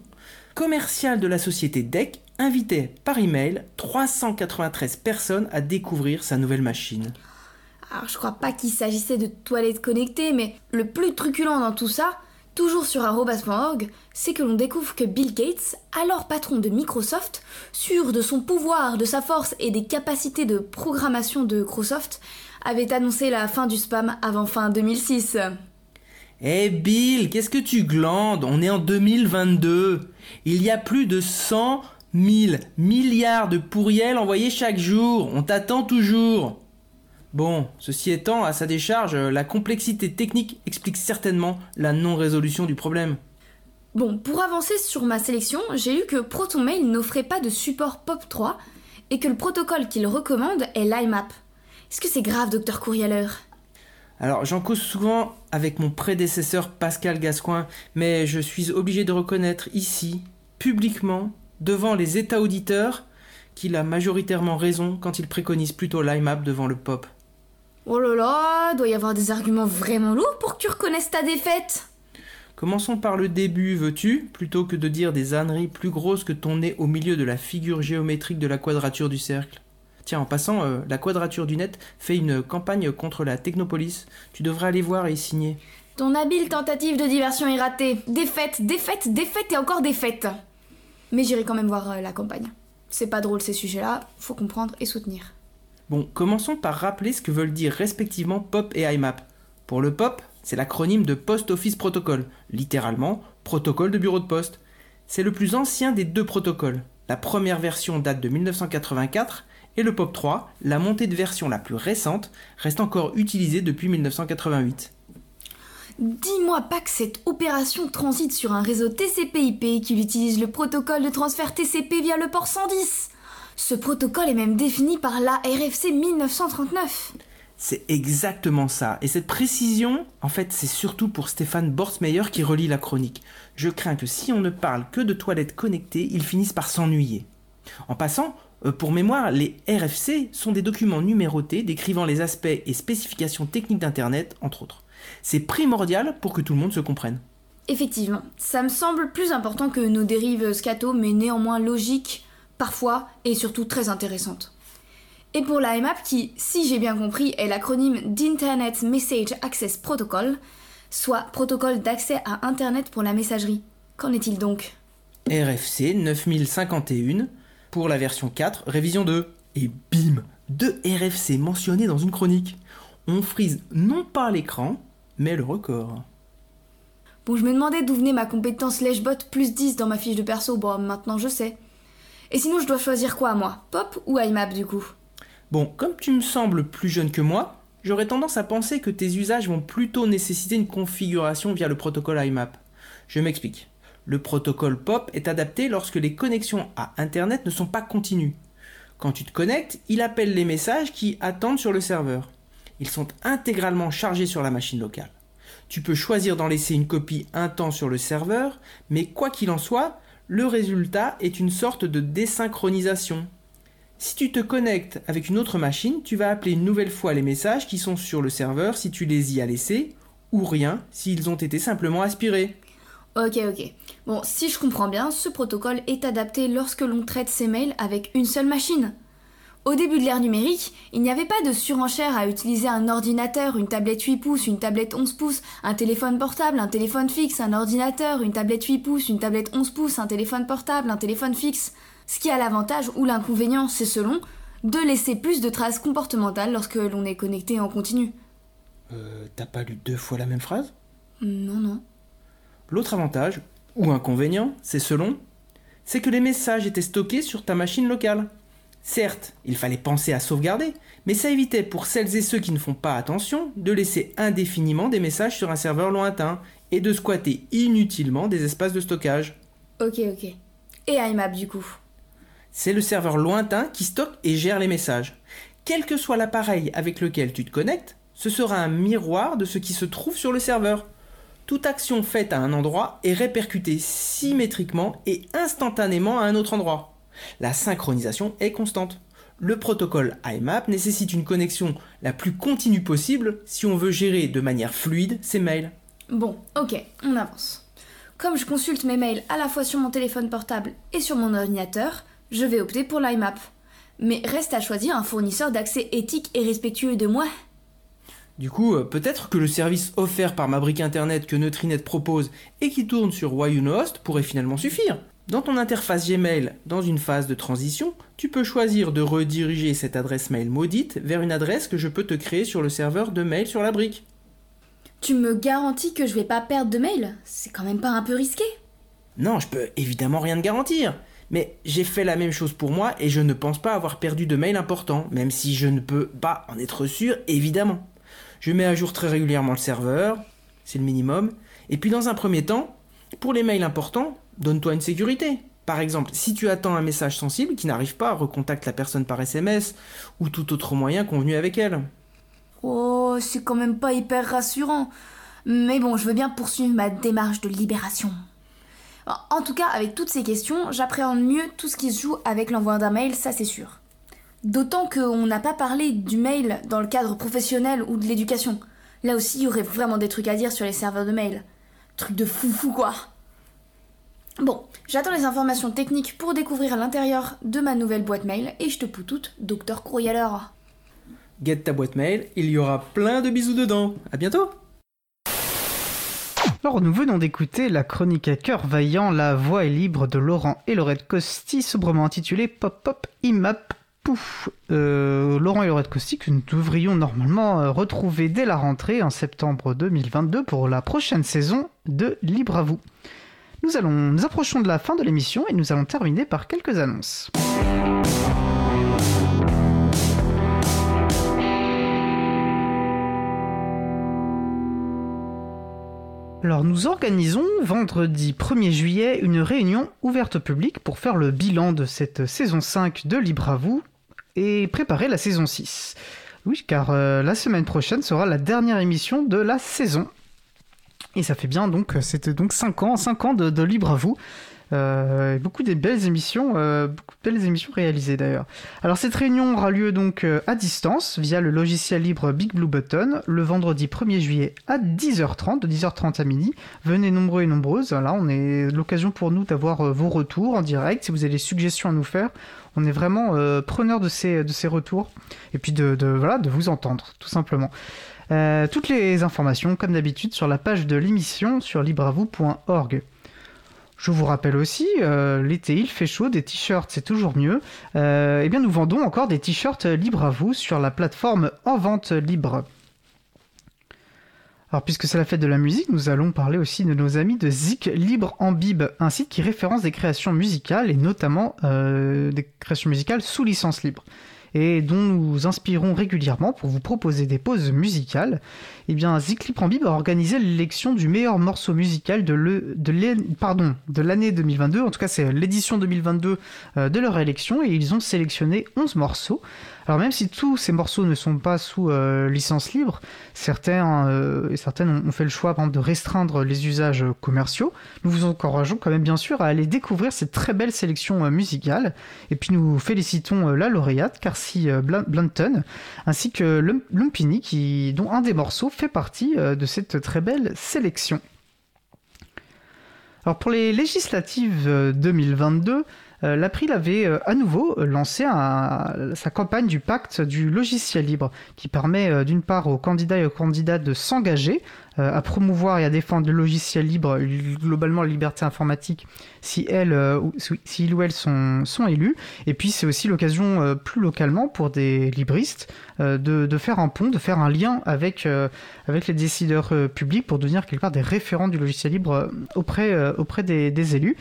commercial de la société DEC, invitait par email 393 personnes à découvrir sa nouvelle machine. Alors je crois pas qu'il s'agissait de toilettes connectées, mais le plus truculent dans tout ça, toujours sur arrobas.org, c'est que l'on découvre que Bill Gates, alors patron de Microsoft, sûr de son pouvoir, de sa force et des capacités de programmation de Microsoft, avait annoncé la fin du spam avant fin 2006. Eh Bill, qu'est-ce que tu glandes? On est en 2022. Il y a plus de 100 1000 milliards de pourriels envoyés chaque jour. On t'attend toujours. Bon, ceci étant, à sa décharge, la complexité technique explique certainement la non-résolution du problème. Bon, pour avancer sur ma sélection, j'ai lu que ProtonMail n'offrait pas de support POP3 et que le protocole qu'il recommande est l'IMAP. Est-ce que c'est grave, docteur Courrialer alors j'en cause souvent avec mon prédécesseur Pascal Gascoin, mais je suis obligé de reconnaître ici, publiquement, devant les États auditeurs qu'il a majoritairement raison quand il préconise plutôt l'IMAP devant le pop. Oh là là, doit y avoir des arguments vraiment lourds pour que tu reconnaisses ta défaite. Commençons par le début, veux-tu, plutôt que de dire des âneries plus grosses que ton nez au milieu de la figure géométrique de la quadrature du cercle. Tiens, en passant, euh, la quadrature du net fait une campagne contre la technopolis. Tu devrais aller voir et y signer. Ton habile tentative de diversion est ratée. Défaite, défaite, défaite et encore défaite. Mais j'irai quand même voir euh, la campagne. C'est pas drôle ces sujets-là, faut comprendre et soutenir. Bon, commençons par rappeler ce que veulent dire respectivement POP et IMAP. Pour le POP, c'est l'acronyme de Post Office Protocol, littéralement protocole de bureau de poste. C'est le plus ancien des deux protocoles. La première version date de 1984 et le POP 3, la montée de version la plus récente, reste encore utilisée depuis 1988. Dis-moi pas que cette opération transite sur un réseau TCP/IP qui utilise le protocole de transfert TCP via le port 110. Ce protocole est même défini par la RFC 1939. C'est exactement ça. Et cette précision, en fait, c'est surtout pour Stéphane Borsmeyer qui relie la chronique. Je crains que si on ne parle que de toilettes connectées, ils finissent par s'ennuyer. En passant, euh, pour mémoire, les RFC sont des documents numérotés décrivant les aspects et spécifications techniques d'Internet, entre autres. C'est primordial pour que tout le monde se comprenne. Effectivement, ça me semble plus important que nos dérives scato, mais néanmoins logiques, parfois, et surtout très intéressantes. Et pour la MAP, qui, si j'ai bien compris, est l'acronyme d'Internet Message Access Protocol, soit protocole d'accès à Internet pour la messagerie. Qu'en est-il donc? RFC 9051 pour la version 4, révision 2. Et bim Deux RFC mentionnés dans une chronique. On frise non pas l'écran, mais le record. Bon, je me demandais d'où venait ma compétence lèche-bot plus 10 dans ma fiche de perso. Bon, maintenant je sais. Et sinon, je dois choisir quoi, moi? Pop ou IMAP, du coup? Bon, comme tu me sembles plus jeune que moi, j'aurais tendance à penser que tes usages vont plutôt nécessiter une configuration via le protocole IMAP. Je m'explique. Le protocole POP est adapté lorsque les connexions à Internet ne sont pas continues. Quand tu te connectes, il appelle les messages qui attendent sur le serveur. Ils sont intégralement chargés sur la machine locale. Tu peux choisir d'en laisser une copie un temps sur le serveur, mais quoi qu'il en soit, le résultat est une sorte de désynchronisation. Si tu te connectes avec une autre machine, tu vas appeler une nouvelle fois les messages qui sont sur le serveur si tu les y as laissés, ou rien s'ils ont été simplement aspirés. Ok, ok. Bon, si je comprends bien, ce protocole est adapté lorsque l'on traite ses mails avec une seule machine. Au début de l'ère numérique, il n'y avait pas de surenchère à utiliser un ordinateur, une tablette 8 pouces, une tablette 11 pouces, un téléphone portable, un téléphone fixe, un ordinateur, une tablette 8 pouces, une tablette 11 pouces, un téléphone portable, un téléphone fixe. Ce qui a l'avantage ou l'inconvénient, c'est selon, de laisser plus de traces comportementales lorsque l'on est connecté en continu. Euh, t'as pas lu deux fois la même phrase? Non, non. L'autre avantage, ou inconvénient, c'est selon, c'est que les messages étaient stockés sur ta machine locale. Certes, il fallait penser à sauvegarder, mais ça évitait pour celles et ceux qui ne font pas attention de laisser indéfiniment des messages sur un serveur lointain et de squatter inutilement des espaces de stockage. Ok, ok. Et IMAP du coup? C'est le serveur lointain qui stocke et gère les messages. Quel que soit l'appareil avec lequel tu te connectes, ce sera un miroir de ce qui se trouve sur le serveur. Toute action faite à un endroit est répercutée symétriquement et instantanément à un autre endroit. La synchronisation est constante. Le protocole IMAP nécessite une connexion la plus continue possible si on veut gérer de manière fluide ses mails. Bon, ok, on avance. Comme je consulte mes mails à la fois sur mon téléphone portable et sur mon ordinateur, je vais opter pour l'IMAP. Mais reste à choisir un fournisseur d'accès éthique et respectueux de moi. Du coup, euh, peut-être que le service offert par ma brique internet que Neutrinet propose et qui tourne sur Host pourrait finalement suffire. Dans ton interface Gmail, dans une phase de transition, tu peux choisir de rediriger cette adresse mail maudite vers une adresse que je peux te créer sur le serveur de mail sur la brique. Tu me garantis que je vais pas perdre de mail? C'est quand même pas un peu risqué? Non, je peux évidemment rien te garantir. Mais j'ai fait la même chose pour moi et je ne pense pas avoir perdu de mails importants, même si je ne peux pas en être sûr, évidemment. Je mets à jour très régulièrement le serveur, c'est le minimum. Et puis dans un premier temps, pour les mails importants, donne-toi une sécurité. Par exemple, si tu attends un message sensible qui n'arrive pas, recontacte la personne par SMS ou tout autre moyen convenu avec elle. Oh, c'est quand même pas hyper rassurant. Mais bon, je veux bien poursuivre ma démarche de libération. En tout cas, avec toutes ces questions, j'appréhende mieux tout ce qui se joue avec l'envoi d'un mail, ça c'est sûr. D'autant qu'on n'a pas parlé du mail dans le cadre professionnel ou de l'éducation. Là aussi, il y aurait vraiment des trucs à dire sur les serveurs de mail. Truc de foufou quoi. Bon, j'attends les informations techniques pour découvrir l'intérieur de ma nouvelle boîte mail et je te pousse toute, docteur Courrieleur. Get ta boîte mail, il y aura plein de bisous dedans. À bientôt alors nous venons d'écouter la chronique à cœur vaillant, la voix est libre de Laurent et Laurette Costi, sobrement intitulée Pop Pop IMAP Pouf. Euh, Laurent et Laurette Costi que nous devrions normalement euh, retrouver dès la rentrée en septembre 2022 pour la prochaine saison de Libre à vous. Nous approchons de la fin de l'émission et nous allons terminer par quelques annonces. Alors nous organisons vendredi 1er juillet une réunion ouverte au public pour faire le bilan de cette saison 5 de Libre à vous et préparer la saison 6. Oui, car euh, la semaine prochaine sera la dernière émission de la saison. Et ça fait bien donc, c'était donc 5 ans, 5 ans de, libre à vous. Euh, beaucoup de belles émissions, euh, beaucoup de belles émissions réalisées d'ailleurs. Alors cette réunion aura lieu donc euh, à distance via le logiciel libre Big Blue Button le vendredi 1er juillet à 10h30, de 10h30 à midi. Venez nombreux et nombreuses. Là, on est l'occasion pour nous d'avoir vos retours en direct. Si vous avez des suggestions à nous faire, on est vraiment preneur de ces, de ces retours et puis de, voilà, de vous entendre tout simplement. Euh, toutes les informations, comme d'habitude, sur la page de l'émission sur libravou.org. Je vous rappelle aussi, euh, l'été il fait chaud, des t-shirts c'est toujours mieux. Euh, eh bien nous vendons encore des t-shirts libres à vous sur la plateforme En Vente Libre. Alors puisque c'est la fête de la musique, nous allons parler aussi de nos amis de Zik Libre en Bib, un site qui référence des créations musicales et notamment des créations musicales sous licence libre. Et dont nous inspirons régulièrement pour vous proposer des pauses musicales, eh bien Zikli a organisé l'élection du meilleur morceau musical de de l'année 2022. En tout cas, c'est l'édition 2022 euh, de leur élection et ils ont sélectionné 11 morceaux. Alors même si tous ces morceaux ne sont pas sous euh, licence libre, certains euh, et certaines ont fait le choix de restreindre les usages commerciaux. Nous vous encourageons quand même bien sûr à aller découvrir cette très belle sélection euh, musicale. Et puis nous félicitons la lauréate, Carcy Blanton, ainsi que Lumpini, dont un des morceaux fait partie de cette très belle sélection. Alors pour les législatives 2022, euh, l'April avait euh, à nouveau euh, lancé sa campagne du pacte du logiciel libre, qui permet d'une part aux candidats et aux candidates de s'engager à promouvoir et à défendre le logiciel libre, globalement la liberté informatique, si, elles, si ils ou elles sont, sont élus. Et puis c'est aussi l'occasion plus localement pour des libristes de, faire un pont, de faire un lien avec, les décideurs publics pour devenir quelque part des référents du logiciel libre auprès, des élus.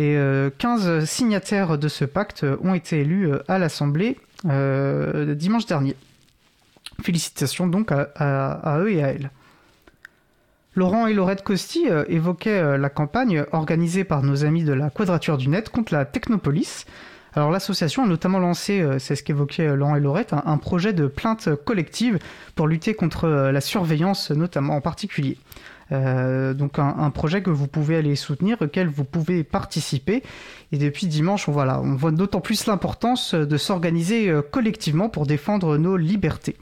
Et 15 euh, signataires de ce pacte ont été élus euh, à l'Assemblée euh, dimanche dernier. Félicitations donc à, eux et à elles. Laurent et Laurette Costi évoquaient la campagne organisée par nos amis de la Quadrature du Net contre la Technopolis. Alors l'association a notamment lancé, c'est ce qu'évoquaient Laurent et Laurette, un, projet de plainte collective pour lutter contre la surveillance notamment en particulier. Euh, donc un, projet que vous pouvez aller soutenir, auquel vous pouvez participer. Et depuis dimanche, on, voit d'autant plus l'importance de s'organiser euh, collectivement pour défendre nos libertés.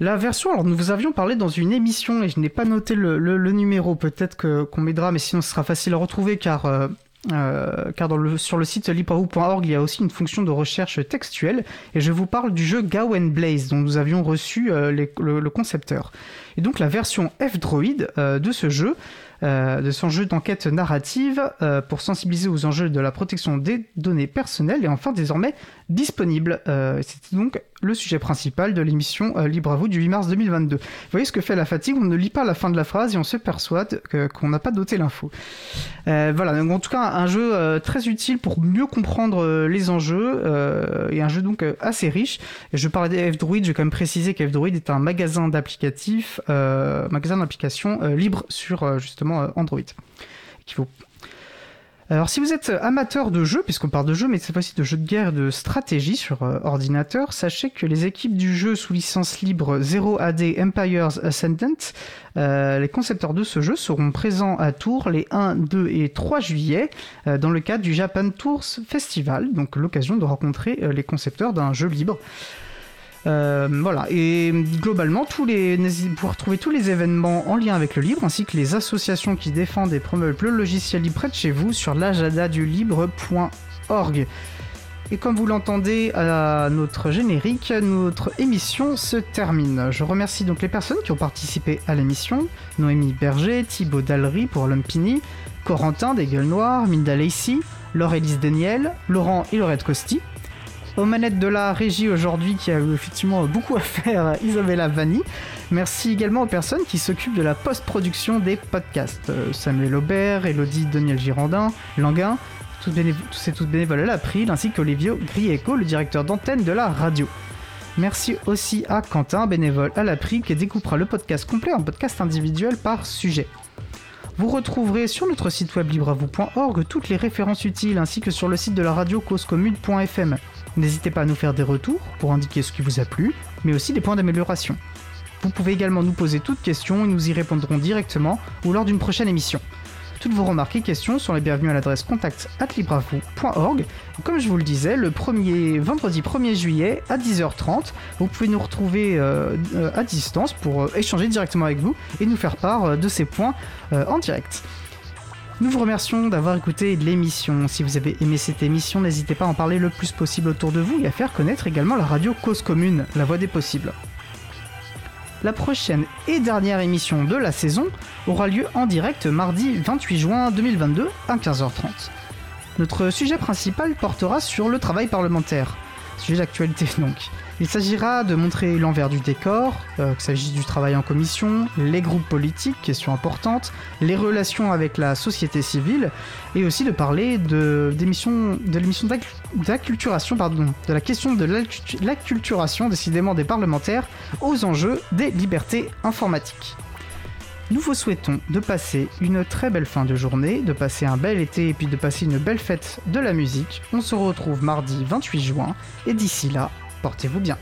La version, alors nous vous avions parlé dans une émission et je n'ai pas noté le, numéro, peut-être qu'on m'aidera, mais sinon ce sera facile à retrouver car euh, euh, car sur le site librahou.org, il y a aussi une fonction de recherche textuelle, et je vous parle du jeu Gawain Blaze, dont nous avions reçu euh, le, concepteur. Et donc la version F-Droid euh, de ce jeu, de son jeu d'enquête narrative, pour sensibiliser aux enjeux de la protection des données personnelles, est enfin désormais disponible. C'était donc le sujet principal de l'émission euh, Libre à vous du 8 mars 2022. Vous voyez ce que fait la fatigue, on ne lit pas la fin de la phrase et on se persuade qu'on n'a pas doté l'info. Euh, voilà, donc en tout cas un jeu euh, très utile pour mieux comprendre les enjeux et un jeu donc assez riche. Je parlais d'F-Droid, je vais quand même préciser qu'F-Droid est un magasin d'applicatifs, magasin d'applications libre sur justement Android. Alors si vous êtes amateur de jeux, puisqu'on parle de jeux, mais cette fois-ci de jeux de guerre de stratégie sur euh, ordinateur, sachez que les équipes du jeu sous licence libre 0AD Empires Ascendant, euh, les concepteurs de ce jeu seront présents à Tours les 1, 2 et 3 juillet euh, dans le cadre du Japan Tours Festival, donc l'occasion de rencontrer les concepteurs d'un jeu libre. Euh, voilà, et globalement, tous les, pouvez retrouver tous les événements en lien avec le libre, ainsi que les associations qui défendent et promeuvent le logiciel libre près de chez vous sur l'agenda-du-libre.org. Et comme vous l'entendez à notre générique, notre émission se termine. Je remercie donc les personnes qui ont participé à l'émission Noémie Berger, Thibaut Dallery pour Lumpini, Corentin des Gueules Noires, Minda Lacey, Laure-Élise Daniel, Laurent et Laurette Costi aux manettes de la régie aujourd'hui qui a effectivement beaucoup à faire, Isabella Vanni. Merci également aux personnes qui s'occupent de la post-production des podcasts. Euh, Samuel Aubert, Elodie Daniel Girandin, Languin, tous, ces tous bénévoles à l'April, ainsi qu'Olivio Grieco, le directeur d'antenne de la radio. Merci aussi à Quentin, bénévole à l'April, qui découpera le podcast complet en podcast individuel par sujet. Vous retrouverez sur notre site web libravou.org toutes les références utiles ainsi que sur le site de la radio causecommune.fm. N'hésitez pas à nous faire des retours pour indiquer ce qui vous a plu, mais aussi des points d'amélioration. Vous pouvez également nous poser toutes questions et nous y répondrons directement ou lors d'une prochaine émission. Toutes vos remarques et questions sont les bienvenues à l'adresse contact.libravoue.org. Comme je vous le disais, le premier, vendredi 1er juillet à 10h30, vous pouvez nous retrouver euh, à distance pour euh, échanger directement avec vous et nous faire part euh, de ces points en direct. Nous vous remercions d'avoir écouté l'émission. Si vous avez aimé cette émission, n'hésitez pas à en parler le plus possible autour de vous et à faire connaître également la radio Cause Commune, la voix des possibles. La prochaine et dernière émission de la saison aura lieu en direct mardi 28 juin 2022 à 15h30. Notre sujet principal portera sur le travail parlementaire. Sujet d'actualité donc. Il s'agira de montrer l'envers du décor, euh, qu'il s'agisse du travail en commission, les groupes politiques, question importante, les relations avec la société civile, et aussi de parler de, de d'acculturation, de la question de l'acculturation décidément des parlementaires aux enjeux des libertés informatiques. Nous vous souhaitons de passer une très belle fin de journée, de passer un bel été et puis de passer une belle fête de la musique. On se retrouve mardi 28 juin et d'ici là, portez-vous bien.